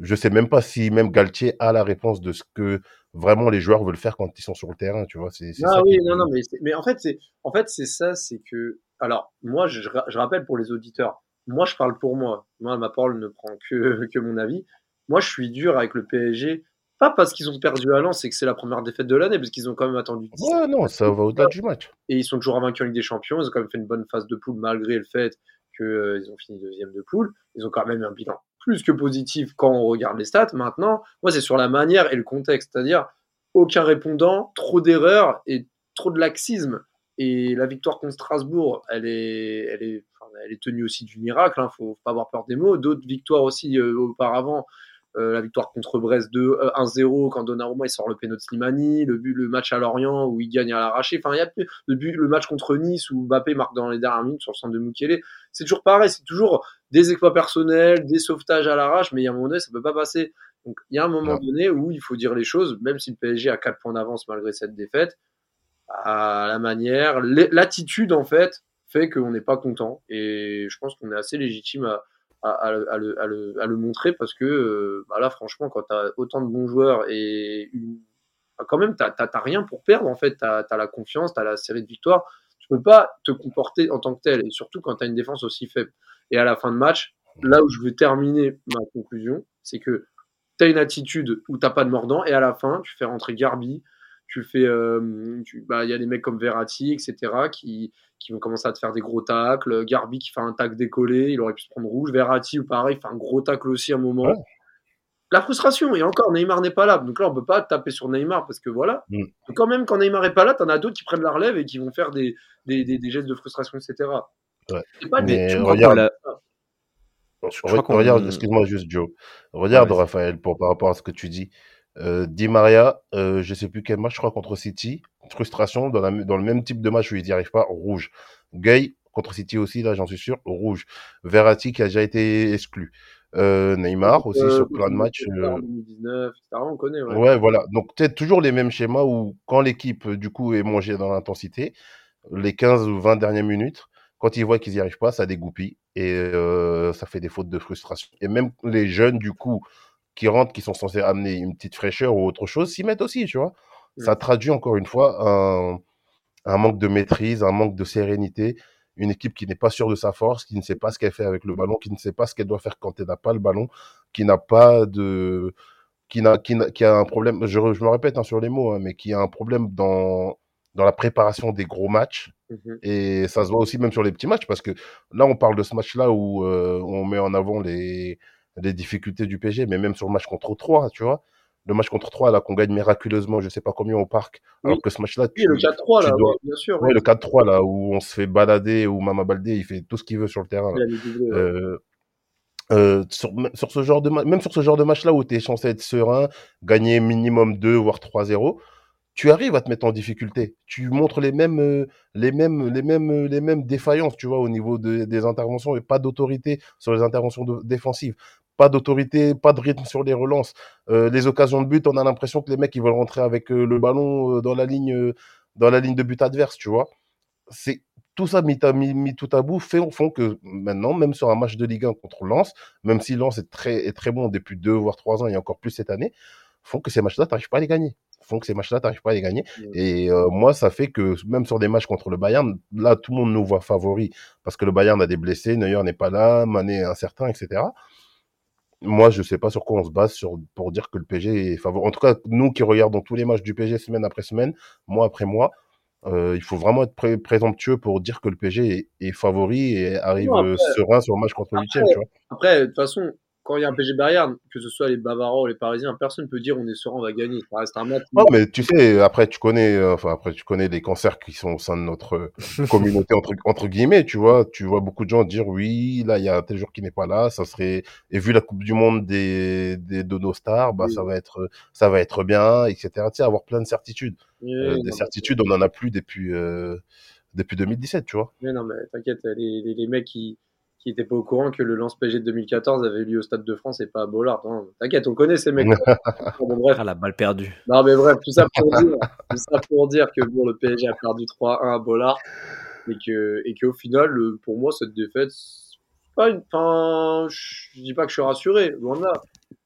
je sais même pas si même Galtier a la réponse de ce que vraiment les joueurs veulent faire quand ils sont sur le terrain, tu vois? C'est Ah ça oui, non, non, mais, en fait, c'est en fait, c'est ça, c'est que. Alors, moi, je, je rappelle pour les auditeurs, moi, je parle pour moi. Moi, ma parole ne prend que, que mon avis. Moi, je suis dur avec le PSG, pas parce qu'ils ont perdu à Lens et que c'est la première défaite de l'année, parce qu'ils ont quand même attendu 10 Ouais, non, ça va au-delà du match. et ils sont toujours invaincus en Ligue des Champions. Ils ont quand même fait une bonne phase de poule malgré le fait qu'ils ont fini deuxième de poule. Ils ont quand même un bilan plus que positif quand on regarde les stats. Maintenant, moi, c'est sur la manière et le contexte, c'est-à-dire aucun répondant, trop d'erreurs et trop de laxisme. Et la victoire contre Strasbourg, elle est, elle est, enfin, elle est tenue aussi du miracle. Hein, faut pas avoir peur des mots. D'autres victoires aussi euh, auparavant. Euh, la victoire contre Brest 2 euh, 1-0 quand Donnarumma il sort le péno de Slimani, le but le match à Lorient où il gagne à l'arraché. Enfin, il y a le, but, le match contre Nice où Mbappé marque dans les dernières minutes sur le centre de Mukele. C'est toujours pareil, c'est toujours des exploits personnels, des sauvetages à l'arrache, mais il y a un moment donné, ça peut pas passer. Donc, il y a un moment donné où il faut dire les choses, même si le PSG a 4 points d'avance malgré cette défaite, à la manière, l'attitude en fait fait qu'on n'est pas content. Et je pense qu'on est assez légitime à, à, le, montrer parce que euh, bah là, franchement, quand tu as autant de bons joueurs et bah, quand même, tu n'as rien pour perdre en fait. Tu as, la confiance, tu as la série de victoires. Tu peux pas te comporter en tant que tel et surtout quand tu as une défense aussi faible. Et à la fin de match, là où je veux terminer ma conclusion, c'est que tu as une attitude où t'as pas de mordant et à la fin, tu fais rentrer Garbi, tu fais, euh, tu- bah, il y a des mecs comme Verratti, etc., qui, qui vont commencer à te faire des gros tacles. Garbi qui fait un tacle décollé, il aurait pu se prendre rouge. Verratti, ou pareil, fait un gros tacle aussi à un moment. Ouais. La frustration, et encore, Neymar n'est pas là. Donc là, on peut pas taper sur Neymar parce que voilà. Mm. Mais quand même, quand Neymar est pas là, t'en as d'autres qui prennent la relève et qui vont faire des, des, des, des gestes de frustration, etc. Ouais. C'est pas des- Mais Je crois regarde, l'a- Je crois Regarde, excuse-moi juste Joe. Regarde Ouais. Raphaël pour par rapport à ce que tu dis. Euh, Di Maria, euh, je sais plus quel match, je crois contre City, frustration dans, la, dans le même type de match où il n'y arrive pas, rouge. Gay contre City aussi, là j'en suis sûr, rouge. Verratti qui a déjà été exclu. Euh, Neymar aussi Euh, sur plein de matchs. euh, En 2019, etc. On connaît, ouais. Ouais, voilà. Donc, peut-être toujours les mêmes schémas où, quand l'équipe, du coup, est mangée dans l'intensité, les 15 ou 20 dernières minutes, quand ils voient qu'ils n'y arrivent pas, ça dégoupille et euh, ça fait des fautes de frustration. Et même les jeunes, du coup, qui rentrent, qui sont censés amener une petite fraîcheur ou autre chose, s'y mettent aussi, tu vois. Ça traduit encore une fois un, un manque de maîtrise, un manque de sérénité, une équipe qui n'est pas sûre de sa force, qui ne sait pas ce qu'elle fait avec le ballon, qui ne sait pas ce qu'elle doit faire quand elle n'a pas le ballon, qui n'a pas de, qui n'a, qui n'a- qui a un problème, je, je me répète hein, sur les mots, hein, mais qui a un problème dans, dans la préparation des gros matchs. Mhm. Et ça se voit aussi même sur les petits matchs, parce que là, on parle de ce match-là où euh, on met en avant les, les difficultés du PSG, mais même sur le match contre 3, tu vois. Le match contre 3, là, qu'on gagne miraculeusement, je sais pas combien au parc, alors que ce match-là, Oui, le 4-3, là, dois- bien sûr. ouais, le 4-3, là, où on se fait balader, où Mama Baldé, il fait tout ce qu'il veut sur le terrain. là. Ouais. Euh, euh, sur, sur ce genre de même sur ce genre de match là où tu es censé être serein, gagner minimum 2 voire 3-0, tu arrives à te mettre en difficulté. Tu montres les mêmes euh, les mêmes les mêmes les mêmes défaillances, tu vois, au niveau de- des interventions et pas d'autorité sur les interventions de- défensives. Pas d'autorité, pas de rythme sur les relances. Euh, les occasions de but, on a l'impression que les mecs ils veulent rentrer avec euh, le ballon euh, dans la ligne dans la ligne de but adverse, tu vois. C'est tout ça mis, à- mis, mis tout à bout fait, font que maintenant, même sur un match de Ligue 1 contre Lens, même si Lens est très, est très bon depuis deux voire trois ans et encore plus cette année, font que ces matchs-là, t'arrives pas à les gagner. Font que ces matchs-là, t'arrives pas à les gagner. Mm. Et euh, moi, ça fait que même sur des matchs contre le Bayern, là, tout le monde nous voit favoris parce que le Bayern a des blessés, Neuer n'est pas là, Mané est incertain, etc. Moi, je sais pas sur quoi on se base sur, pour dire que le PSG est favori. En tout cas, nous qui regardons tous les matchs du PSG semaine après semaine, mois après mois, euh, il faut vraiment être pré- présomptueux pour dire que le PSG est, est favori et arrive Non, après- serein sur le match contre le huitième, Après- tu vois. Après, de toute façon, quand il y a un PSG Bayern, que ce soit les Bavarois ou les Parisiens, personne peut dire on est serein, on va gagner. Ça reste un match. Non, mais tu sais, après, tu connais, euh, enfin, après, tu connais les cancers qui sont au sein de notre euh, communauté, entre, entre guillemets, tu vois. Tu vois beaucoup de gens dire, oui, là, il y a un tel jour qui n'est pas là, ça serait, et vu la Coupe du Monde des, des, de nos stars, bah, Oui. ça va être, ça va être bien, etc. Tu sais, avoir plein de certitudes. Oui, Euh, non, des certitudes, on en a plus depuis, euh, depuis 2017, tu vois. mais, non, mais t'inquiète, les, les, les mecs qui qui étaient pas au courant que le lance PSG de 2014 avait eu lieu au Stade de France et pas à Bollard. Non, T'inquiète, on connaît ces mecs. bon, bref, Ah, la balle perdue. non, mais bref, tout ça pour dire, tout ça pour dire que bon, le PSG a perdu 3-1 à Bollard et que et qu'au final, pour moi, cette défaite, pas une. Enfin, je dis pas que je suis rassuré, loin de là.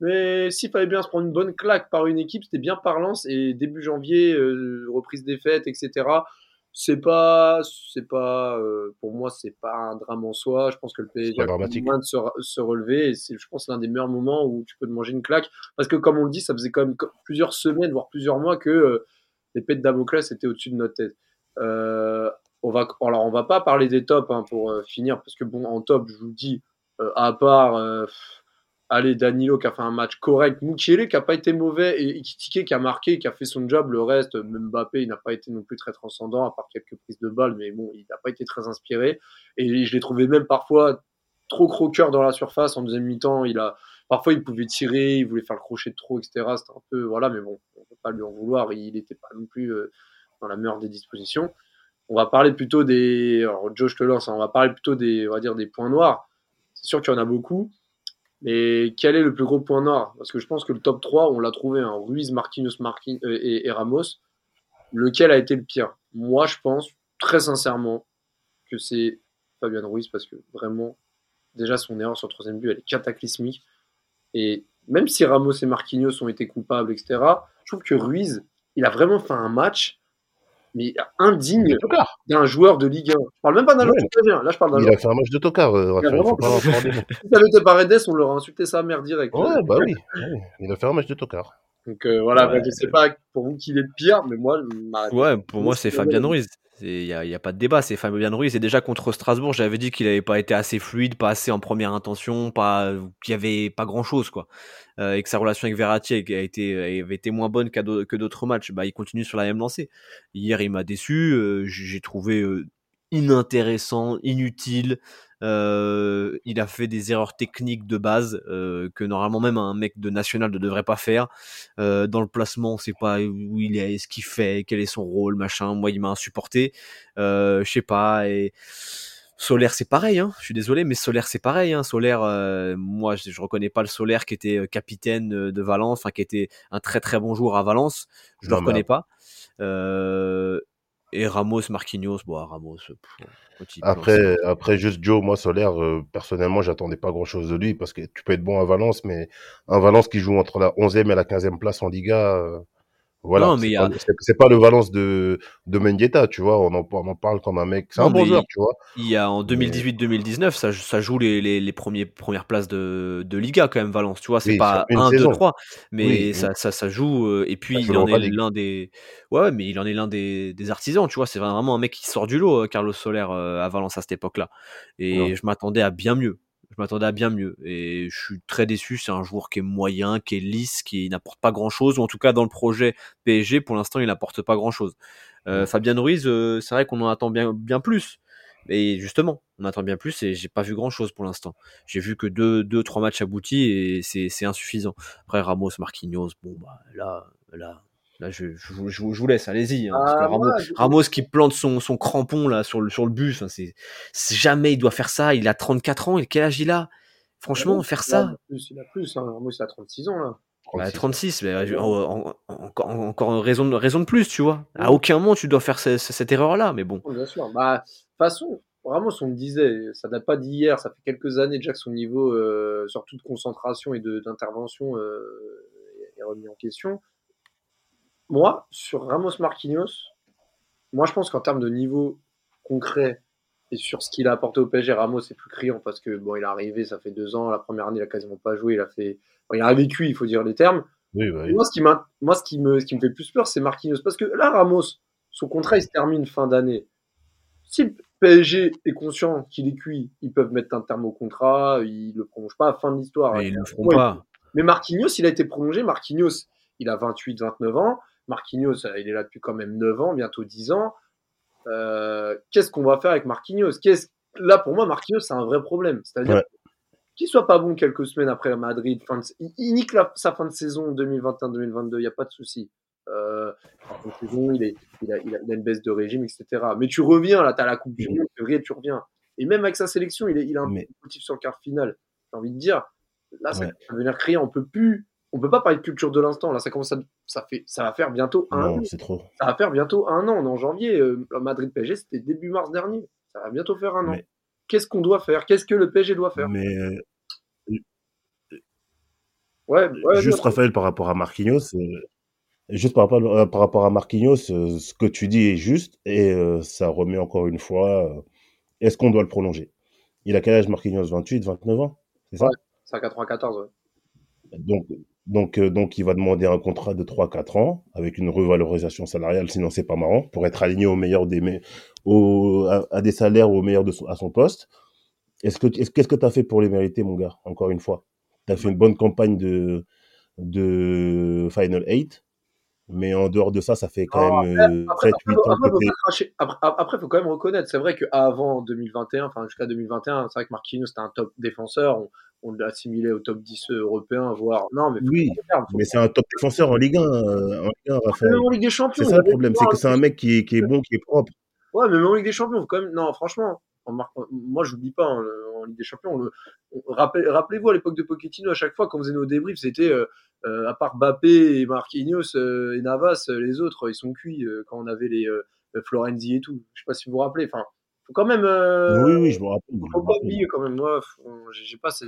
Mais s'il fallait bien se prendre une bonne claque par une équipe, c'était bien par Lens et début janvier, euh, reprise des fêtes, etc. C'est pas, c'est pas, euh, pour moi, c'est pas un drame en soi. Je pense que le PSG a besoin de se, se relever et c'est, je pense, l'un des meilleurs moments où tu peux te manger une claque. Parce que, comme on le dit, ça faisait quand même plusieurs semaines, voire plusieurs mois que euh, l'épée de Damoclès était au-dessus de notre tête. Euh, on va, alors, on va pas parler des tops hein, pour euh, finir, parce que bon, en top, je vous le dis, euh, à part, euh, pff, allez, Danilo qui a fait un match correct, Mukiele qui a pas été mauvais et Ekitike qui a marqué, qui a fait son job. Le reste, même Mbappé, il n'a pas été non plus très transcendant, à part quelques prises de balles, mais bon, il n'a pas été très inspiré. Et je l'ai trouvé même parfois trop croqueur dans la surface en deuxième mi-temps. Il a, parfois, il pouvait tirer, il voulait faire le crochet de trop, etc. C'était un peu, voilà, mais bon, on peut pas lui en vouloir. Il n'était pas non plus euh, dans la meilleure des dispositions. On va parler plutôt des, alors Joe, je te lance, hein, on va parler plutôt des, on va dire des points noirs. C'est sûr qu'il y en a beaucoup. Mais quel est le plus gros point noir? Parce que je pense que le top 3, on l'a trouvé, hein, Ruiz, Marquinhos Marquin, euh, et, et Ramos. Lequel a été le pire? Moi, je pense, très sincèrement, que c'est Fabien Ruiz, parce que vraiment, déjà, son erreur sur le troisième but, elle est cataclysmique. Et même si Ramos et Marquinhos ont été coupables, etc., je trouve que Ruiz, il a vraiment fait un match mais indigne d'un joueur de Ligue 1. Je parle même pas d'un joueur de Ligue 1. Là, je parle d'un Il joueur. a fait un match de tocard, euh, Raphaël, vraiment faut pas. Si ça avait été Paredes, on leur a insulté sa mère direct. Ouais, bah oui, oui, il a fait un match de tocard. Donc euh, voilà, Ouais. je sais pas pour vous qui est le pire, mais moi, ma- Ouais, pour moi, c'est Fabien. Ruiz. Il n'y a, pas de débat, c'est Fabien Ruiz. Et déjà contre Strasbourg, j'avais dit qu'il n'avait pas été assez fluide, pas assez en première intention, pas qu'il y avait pas grand chose, quoi. Euh, et que sa relation avec Verratti a été, avait été moins bonne que d'autres matchs. Bah, il continue sur la même lancée. Hier, il m'a déçu. euh, j'ai j'ai trouvé euh, inintéressant, inutile. Euh, il a fait des erreurs techniques de base euh, que normalement même un mec de national ne devrait pas faire. Euh, dans le placement, on sait pas où il est, ce qu'il fait, quel est son rôle, machin. Moi, il m'a insupporté. Euh, je sais pas. Et Solaire, c'est pareil. Hein. Je suis désolé, mais Solaire, c'est pareil. Hein. Solaire, euh, moi, je, je reconnais pas le Solaire qui était euh, capitaine euh, de Valence, enfin qui était un très très bon joueur à Valence. Je le Non, mais reconnais pas. Euh, et Ramos, Marquinhos, bon, Ramos. pff, plan, Après, après juste Joe, moi Solaire, euh, personnellement, j'attendais pas grand chose de lui parce que tu peux être bon à Valence, mais un Valence qui joue entre la 11e et la 15e place en Liga, euh, voilà. Non, mais c'est a- pas, pas le Valence de, de Mendieta, tu vois. On en, on en parle comme un mec. C'est un bon joueur, tu vois. Il y a en 2018-2019, ça, ça joue les, les, les premiers, premières places de, de Liga quand même, Valence. Tu vois, c'est Oui, pas sur une 1, 2, saison. 3, mais Oui, ça, ça, ça joue. euh, Et puis, il en est l'un des. Ouais, mais il en est l'un des, des artisans, tu vois. C'est vraiment un mec qui sort du lot, euh, Carlos Soler, euh, à Valence à cette époque-là. Et Non. je m'attendais à bien mieux. Je m'attendais à bien mieux. Et je suis très déçu. C'est un joueur qui est moyen, qui est lisse, qui n'apporte pas grand-chose. Ou en tout cas, dans le projet PSG, pour l'instant, il n'apporte pas grand-chose. Euh, Fabien Ruiz, euh, c'est vrai qu'on en attend bien, bien plus. Et justement, on attend bien plus et j'ai pas vu grand chose pour l'instant. J'ai vu que deux, deux, trois matchs aboutis et c'est, c'est insuffisant. Après Ramos, Marquinhos, bon bah là, là, là je, je, vous- je vous- je vous laisse, allez-y. hein, Ah, Ramos, Ramos qui plante son, son crampon là sur le, sur le c'est, c'est jamais il doit faire ça. Il a 34 ans, et quel âge il a? Franchement, faire Il a ça, plus, il a plus, hein. Moi, il a 36 ans, là. bah, 36. 36, mais, euh, en- en- encore, encore raison, de- raison de plus, tu vois. À aucun moment tu dois faire ce- ce- cette erreur-là, mais bon. Bien sûr. Bah, de toute façon, Ramos, on me disait, ça date pas d'hier, ça fait quelques années déjà que son niveau, euh, surtout de concentration et d'intervention, euh, est remis en question. Moi, sur Ramos Marquinhos, moi je pense qu'en termes de niveau concret et sur ce qu'il a apporté au PSG, Ramos est plus criant parce que bon, il est arrivé, ça fait deux ans, la première année il a quasiment pas joué, il a fait, bon, il a vécu, il faut dire les termes. Oui, bah oui. Moi, ce qui, m'a- moi ce, qui me, ce qui me fait plus peur, c'est Marquinhos. Parce que là, Ramos, son contrat, il se termine fin d'année. Si le PSG est conscient qu'il est cuit, ils peuvent mettre un terme au contrat, ils le prolongent pas à fin de l'histoire. Mais ils le feront Ouais. pas. Mais Marquinhos, il a été prolongé. Marquinhos, il a 28, 29 ans. Marquinhos, euh, il est là depuis quand même 9 ans, bientôt 10 ans. Euh, Qu'est-ce qu'on va faire avec Marquinhos? Qu'est-ce- Là, pour moi, Marquinhos, c'est un vrai problème. C'est-à-dire Ouais. qu'il soit pas bon quelques semaines après Madrid, fin de- il, nique la- sa fin de saison 2021-2022, il n'y a pas de souci. Euh, saison, il, est, il, a, il, a, il a une baisse de régime, etc. Mais tu reviens, là, tu as la Coupe du Monde, février, tu reviens. Et même avec sa sélection, il, est, il a un Mais- motif sur le quart final. J'ai envie de dire, là, ça Ouais. va devenir. On peut plus, on peut pas parler de culture de l'instant. Là, ça commence à, ça fait, ça va faire bientôt un an. Non, c'est trop. Ça va faire bientôt un an. On est en janvier. Euh, Madrid PSG, c'était début mars dernier. Ça va bientôt faire un an. Mais- Qu'est-ce qu'on doit faire? Qu'est-ce que le PSG doit faire? Mais euh, Ouais, ouais, juste bien. Raphaël par rapport à Marquinhos, euh, juste par rapport, à- par rapport à Marquinhos, ce que tu dis est juste et ça remet encore une fois. Est-ce qu'on doit le prolonger? Il a quel âge Marquinhos? 28, 29 ans? C'est ça? Ouais. C'est à 94, ouais. Donc, donc, euh, donc, il va demander un contrat de 3-4 ans avec une revalorisation salariale, sinon c'est pas marrant, pour être aligné au meilleur des au, à, des salaires au meilleur de son, à son poste. Est-ce que, est-ce, qu'est-ce que tu as fait pour les mériter, mon gars Encore une fois, tu as fait une bonne campagne de, de Final 8, mais en dehors de ça, ça fait quand même Après, 7-8 après, ans après, que faut quand même reconnaître. C'est vrai qu'avant 2021, enfin jusqu'à 2021, c'est vrai que Marquinhos c'était un top défenseur. On, on l'assimilait au top 10 européen, voire. Non, mais Oui, faire, mais c'est un top défenseur en Ligue 1, euh, en Ligue 1 pas- Raphaël. Même en Ligue des Champions. C'est il ça le problème, c'est que c'est un mec qui est, qui est bon, qui est propre. Ouais, mais même en Ligue des Champions, quand même. Non, franchement, mar- moi, je n'oublie pas, hein, le- en Ligue des Champions, on le- on- rappelez- rappelez-vous à l'époque de Pochettino, à chaque fois, quand on faisait nos débriefs, c'était, euh, euh, à part Bappé et Marquinhos euh, et Navas, les autres, ils sont cuits quand on avait les Florenzi et tout. Je sais pas si vous vous rappelez. Enfin, faut quand même. Oui, oui, je me rappelle. Faut pas oublier quand même. Moi, j'ai pas. ces-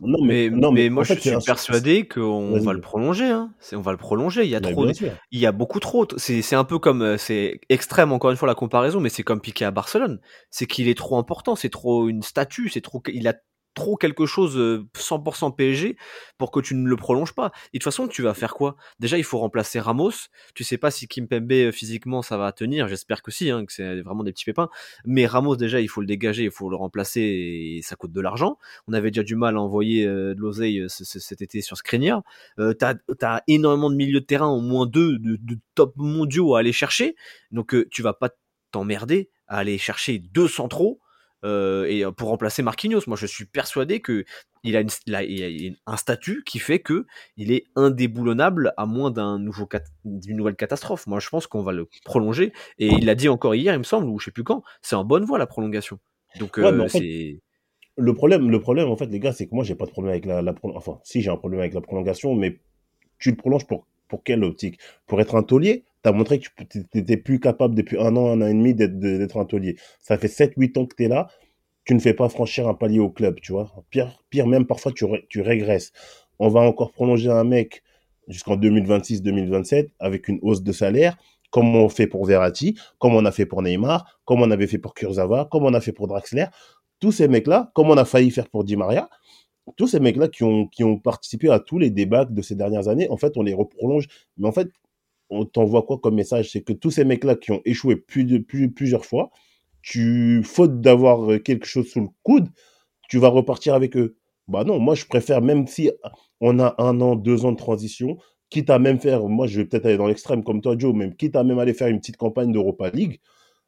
Non, Mais, non, mais moi, fait, je suis un- persuadé qu'on va le prolonger. Hein. C'est- On va le prolonger. Il y a Mais trop, de- il y a beaucoup trop. C'est c'est un peu comme, euh, c'est extrême encore une fois la comparaison, mais c'est comme Piqué à Barcelone. C'est qu'il est trop important. C'est trop une statue. C'est trop. Il a trop quelque chose 100% PSG pour que tu ne le prolonges pas. Et de toute façon, tu vas faire quoi? Déjà, il faut remplacer Ramos. Tu sais pas si Kimpembe physiquement ça va tenir. J'espère que si, hein, que c'est vraiment des petits pépins. Mais Ramos déjà, il faut le dégager, il faut le remplacer et ça coûte de l'argent. On avait déjà du mal à envoyer de l'oseille cet été sur Skriniar. Euh, t'as as énormément de milieux de terrain, au moins deux de, de top mondiaux à aller chercher. Donc tu vas pas t'emmerder à aller chercher deux centraux euh, et euh, pour remplacer Marquinhos. Moi, je suis persuadé que il a, une, un statut qui fait que il est indéboulonnable à moins d'un nouveau d'une nouvelle catastrophe. Moi, je pense qu'on va le prolonger. Et il l'a dit encore hier, il me semble, ou je sais plus quand. C'est en bonne voie la prolongation. Donc euh, c'est le problème, le problème en fait, les gars, c'est que moi, j'ai pas de problème avec la, la enfin, si j'ai un problème avec la prolongation, mais tu le prolonges pour pour quelle optique? Pour être un taulier? Tu as montré que tu n'étais plus capable depuis un an, un an et demi d'être un taulier. Ça fait 7-8 ans que tu es là. Tu ne fais pas franchir un palier au club, tu vois. Pire, pire même, parfois, tu, régresses. On va encore prolonger un mec jusqu'en 2026-2027 avec une hausse de salaire, comme on fait pour Verratti, comme on a fait pour Neymar, comme on avait fait pour Kurzawa, comme on a fait pour Draxler. Tous ces mecs-là, comme on a failli faire pour Di Maria, tous ces mecs-là qui ont, qui ont participé à tous les débats de ces dernières années, en fait, on les reprolonge. Mais en fait, on t'envoie quoi comme message? C'est que tous ces mecs-là qui ont échoué plus de, plus, plusieurs fois, tu, faute d'avoir euh, quelque chose sous le coude, tu vas repartir avec eux. Bah non, moi je préfère, même si on a un an, deux ans de transition, quitte à même faire, moi je vais peut-être aller dans l'extrême comme toi Joe, même quitte à même aller faire une petite campagne d'Europa League,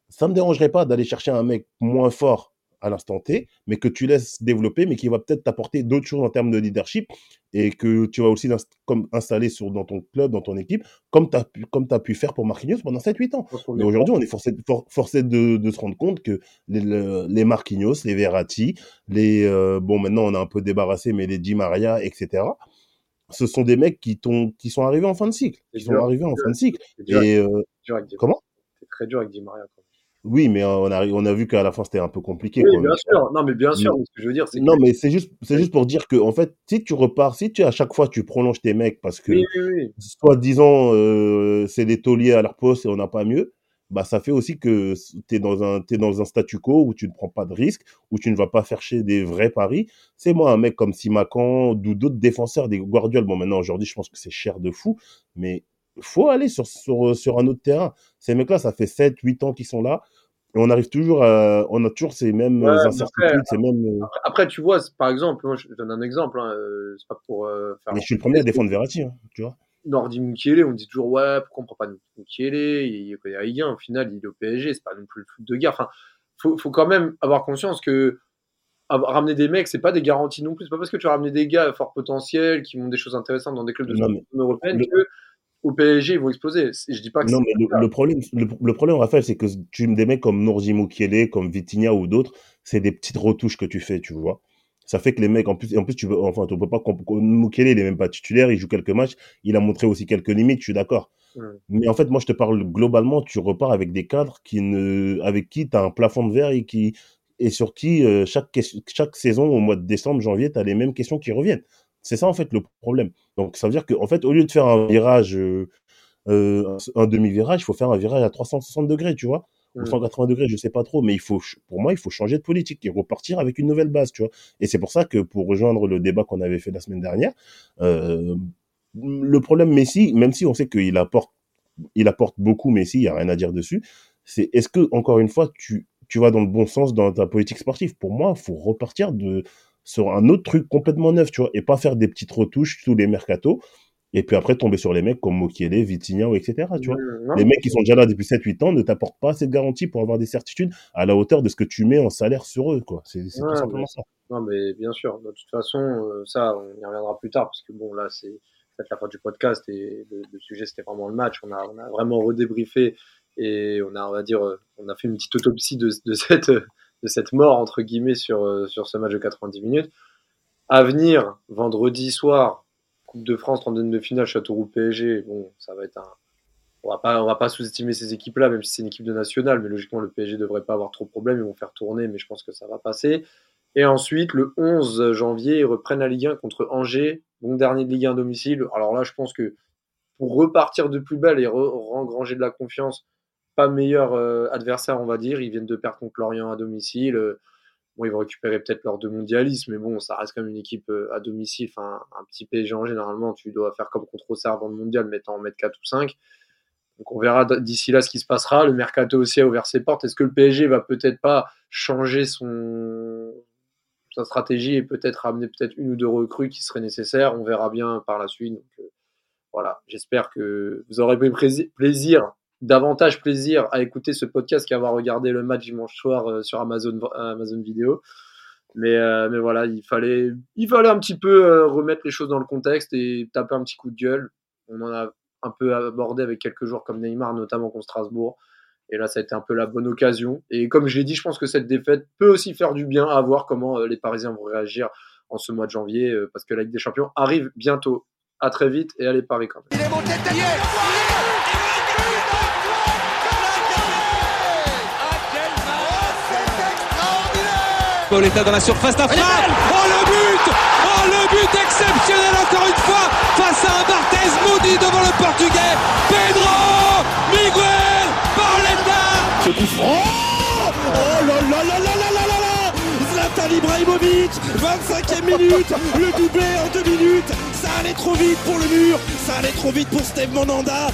ça me dérangerait pas d'aller chercher un mec moins fort à l'instant T, mais que tu laisses développer, mais qui va peut-être t'apporter d'autres choses en termes de leadership et que tu vas aussi comme installer sur, dans ton club, dans ton équipe, comme tu as, pu, comme as pu faire pour Marquinhos pendant 7-8 ans. Mais aujourd'hui, on est forcé, forcé de, de, se rendre compte que les, les Marquinhos, les Verratti, les. Euh, bon, maintenant, on a un peu débarrassé, mais les Di Maria, etc. Ce sont des mecs qui, qui sont arrivés en fin de cycle. Qui sont arrivés en fin de cycle. Et, euh, comment? C'est très dur avec Di Maria. Oui, mais on a, on a vu qu'à la fin, c'était un peu compliqué. Oui, bien sûr. Non, mais bien sûr. ce que je veux dire, c'est Non, mais c'est juste, c'est juste pour dire que, en fait, si tu repars, si tu, à chaque fois, tu prolonges tes mecs parce que, soit disant, euh, c'est des tauliers à leur poste et on n'a pas mieux, bah, ça fait aussi que tu es dans un, es dans un statu quo où tu ne prends pas de risques, où tu ne vas pas chercher des vrais paris. C'est moi, un mec comme Simacan, ou d'autres défenseurs, des Guardiola. Bon, maintenant, aujourd'hui, je pense que c'est cher de fou, mais faut aller sur, sur, sur un autre terrain. Ces mecs-là, ça fait 7, 8 ans qu'ils sont là. Et on arrive toujours à, on a toujours ces mêmes incertitudes, après, ces mêmes. Euh après, tu vois, par exemple, moi, je donne un exemple, hein, euh, c'est pas pour euh, faire. Mais je suis le premier à défendre Verratti, hein, tu vois. Nordi Mukiele, on dit toujours, ouais, pourquoi on prend pas Mukiele? Il connaît rien, au final, il est au PSG, c'est pas non plus le foot de guerre. Enfin, faut, faut quand même avoir conscience que ramener des mecs, c'est pas des garanties non plus. C'est pas parce que tu as ramené des gars à fort potentiel qui ont des choses intéressantes dans des clubs de l'Union européenne que au PSG, ils vont exploser. Je dis pas que non, mais le, problème, le, problème, Raphaël, c'est que tu des mecs comme Nordi Mukiele, comme Vitinha ou d'autres, c'est des petites retouches que tu fais, tu vois. Ça fait que les mecs, en plus, en plus, tu veux, enfin, tu peux pas, Mukiele, il est même pas titulaire, il joue quelques matchs, il a montré aussi quelques limites, je suis d'accord. Mais en fait, moi, je te parle globalement, tu repars avec des cadres qui ne, avec qui tu as un plafond de verre et qui, et sur qui, euh, chaque, chaque saison, au mois de décembre, janvier, tu as les mêmes questions qui reviennent. C'est ça en fait le problème. Donc ça veut dire qu'en fait, au lieu de faire un virage, euh, euh un demi-virage, il faut faire un virage à 360 degrés, tu vois, ou 180 mmh. degrés, je sais pas trop, mais il faut, pour moi, il faut changer de politique et repartir avec une nouvelle base, tu vois. Et c'est pour ça que pour rejoindre le débat qu'on avait fait la semaine dernière, euh, le problème Messi, même si on sait qu'il apporte, il apporte beaucoup Messi, il y a rien à dire dessus, c'est est-ce que encore une fois tu tu vas dans le bon sens dans ta politique sportive? Pour moi, il faut repartir de sur un autre truc complètement neuf, tu vois, et pas faire des petites retouches sous les mercatos, et puis après tomber sur les mecs comme Mokiele, Vitinha, etc., tu vois. les mecs qui sont déjà là depuis 7-8 ans ne t'apportent pas cette garantie pour avoir des certitudes à la hauteur de ce que tu mets en salaire sur eux, quoi. C'est tout simplement ça. Non, mais bien sûr. De toute façon, euh, ça, on y reviendra plus tard, parce que bon, là, c'est peut-être la fin du podcast, et le, sujet, c'était vraiment le match. On a, on a vraiment redébriefé, et on a, on va dire, euh, on a fait une petite autopsie de, de cette de cette mort entre guillemets sur, euh, sur ce match de 90 minutes. À venir, vendredi soir, Coupe de France, 32 de finale, Châteauroux PSG. Bon, ça va être un. On va pas, on va pas sous-estimer ces équipes-là, même si c'est une équipe de nationale, mais logiquement le PSG devrait pas avoir trop de problèmes. Ils vont faire tourner, mais je pense que ça va passer. Et ensuite, le 11 janvier, ils reprennent la Ligue 1 contre Angers, bon dernier de Ligue 1 domicile. Alors là, je pense que pour repartir de plus belle et rengranger de la confiance, pas meilleur euh, adversaire, on va dire. Ils viennent de perdre contre Lorient à domicile. Euh, Bon, ils vont récupérer peut-être leurs deux mondialistes, mais bon, ça reste quand même une équipe à domicile. Enfin, un petit PSG en généralement, tu dois faire comme contre Auxerre avant le mondial, mettant en mettre 4 ou 5. Donc on verra d'ici là ce qui se passera. Le mercato aussi a ouvert ses portes. Est-ce que le PSG va peut-être pas changer son sa stratégie et peut-être amener peut-être une ou deux recrues qui seraient nécessaires? On verra bien par la suite. Donc, euh, voilà, j'espère que vous aurez pris plaisir, davantage plaisir à écouter ce podcast qu'à avoir regardé le match dimanche soir euh, sur Amazon Amazon Vidéo. Mais, euh, mais voilà, il fallait, il fallait un petit peu remettre les choses dans le contexte et taper un petit coup de gueule. On en a un peu abordé avec quelques joueurs comme Neymar, notamment contre Strasbourg. Et là, ça a été un peu la bonne occasion. Et comme je l'ai dit, je pense que cette défaite peut aussi faire du bien à voir comment euh, les Parisiens vont réagir en ce mois de janvier, euh, parce que la Ligue des Champions arrive bientôt. À très vite et allez Paris quand même. Pauletta dans la surface d'affaire. Oh le but. Oh le but exceptionnel encore une fois face à un Barthez maudit devant le portugais. Pedro Miguel Pauletta Ce coup franc. Oh là là là là là là là là. Zlatan Ibrahimovic 25e minute. Le doublé en deux minutes. Ça allait trop vite pour le mur. Ça allait trop vite pour Steve Monanda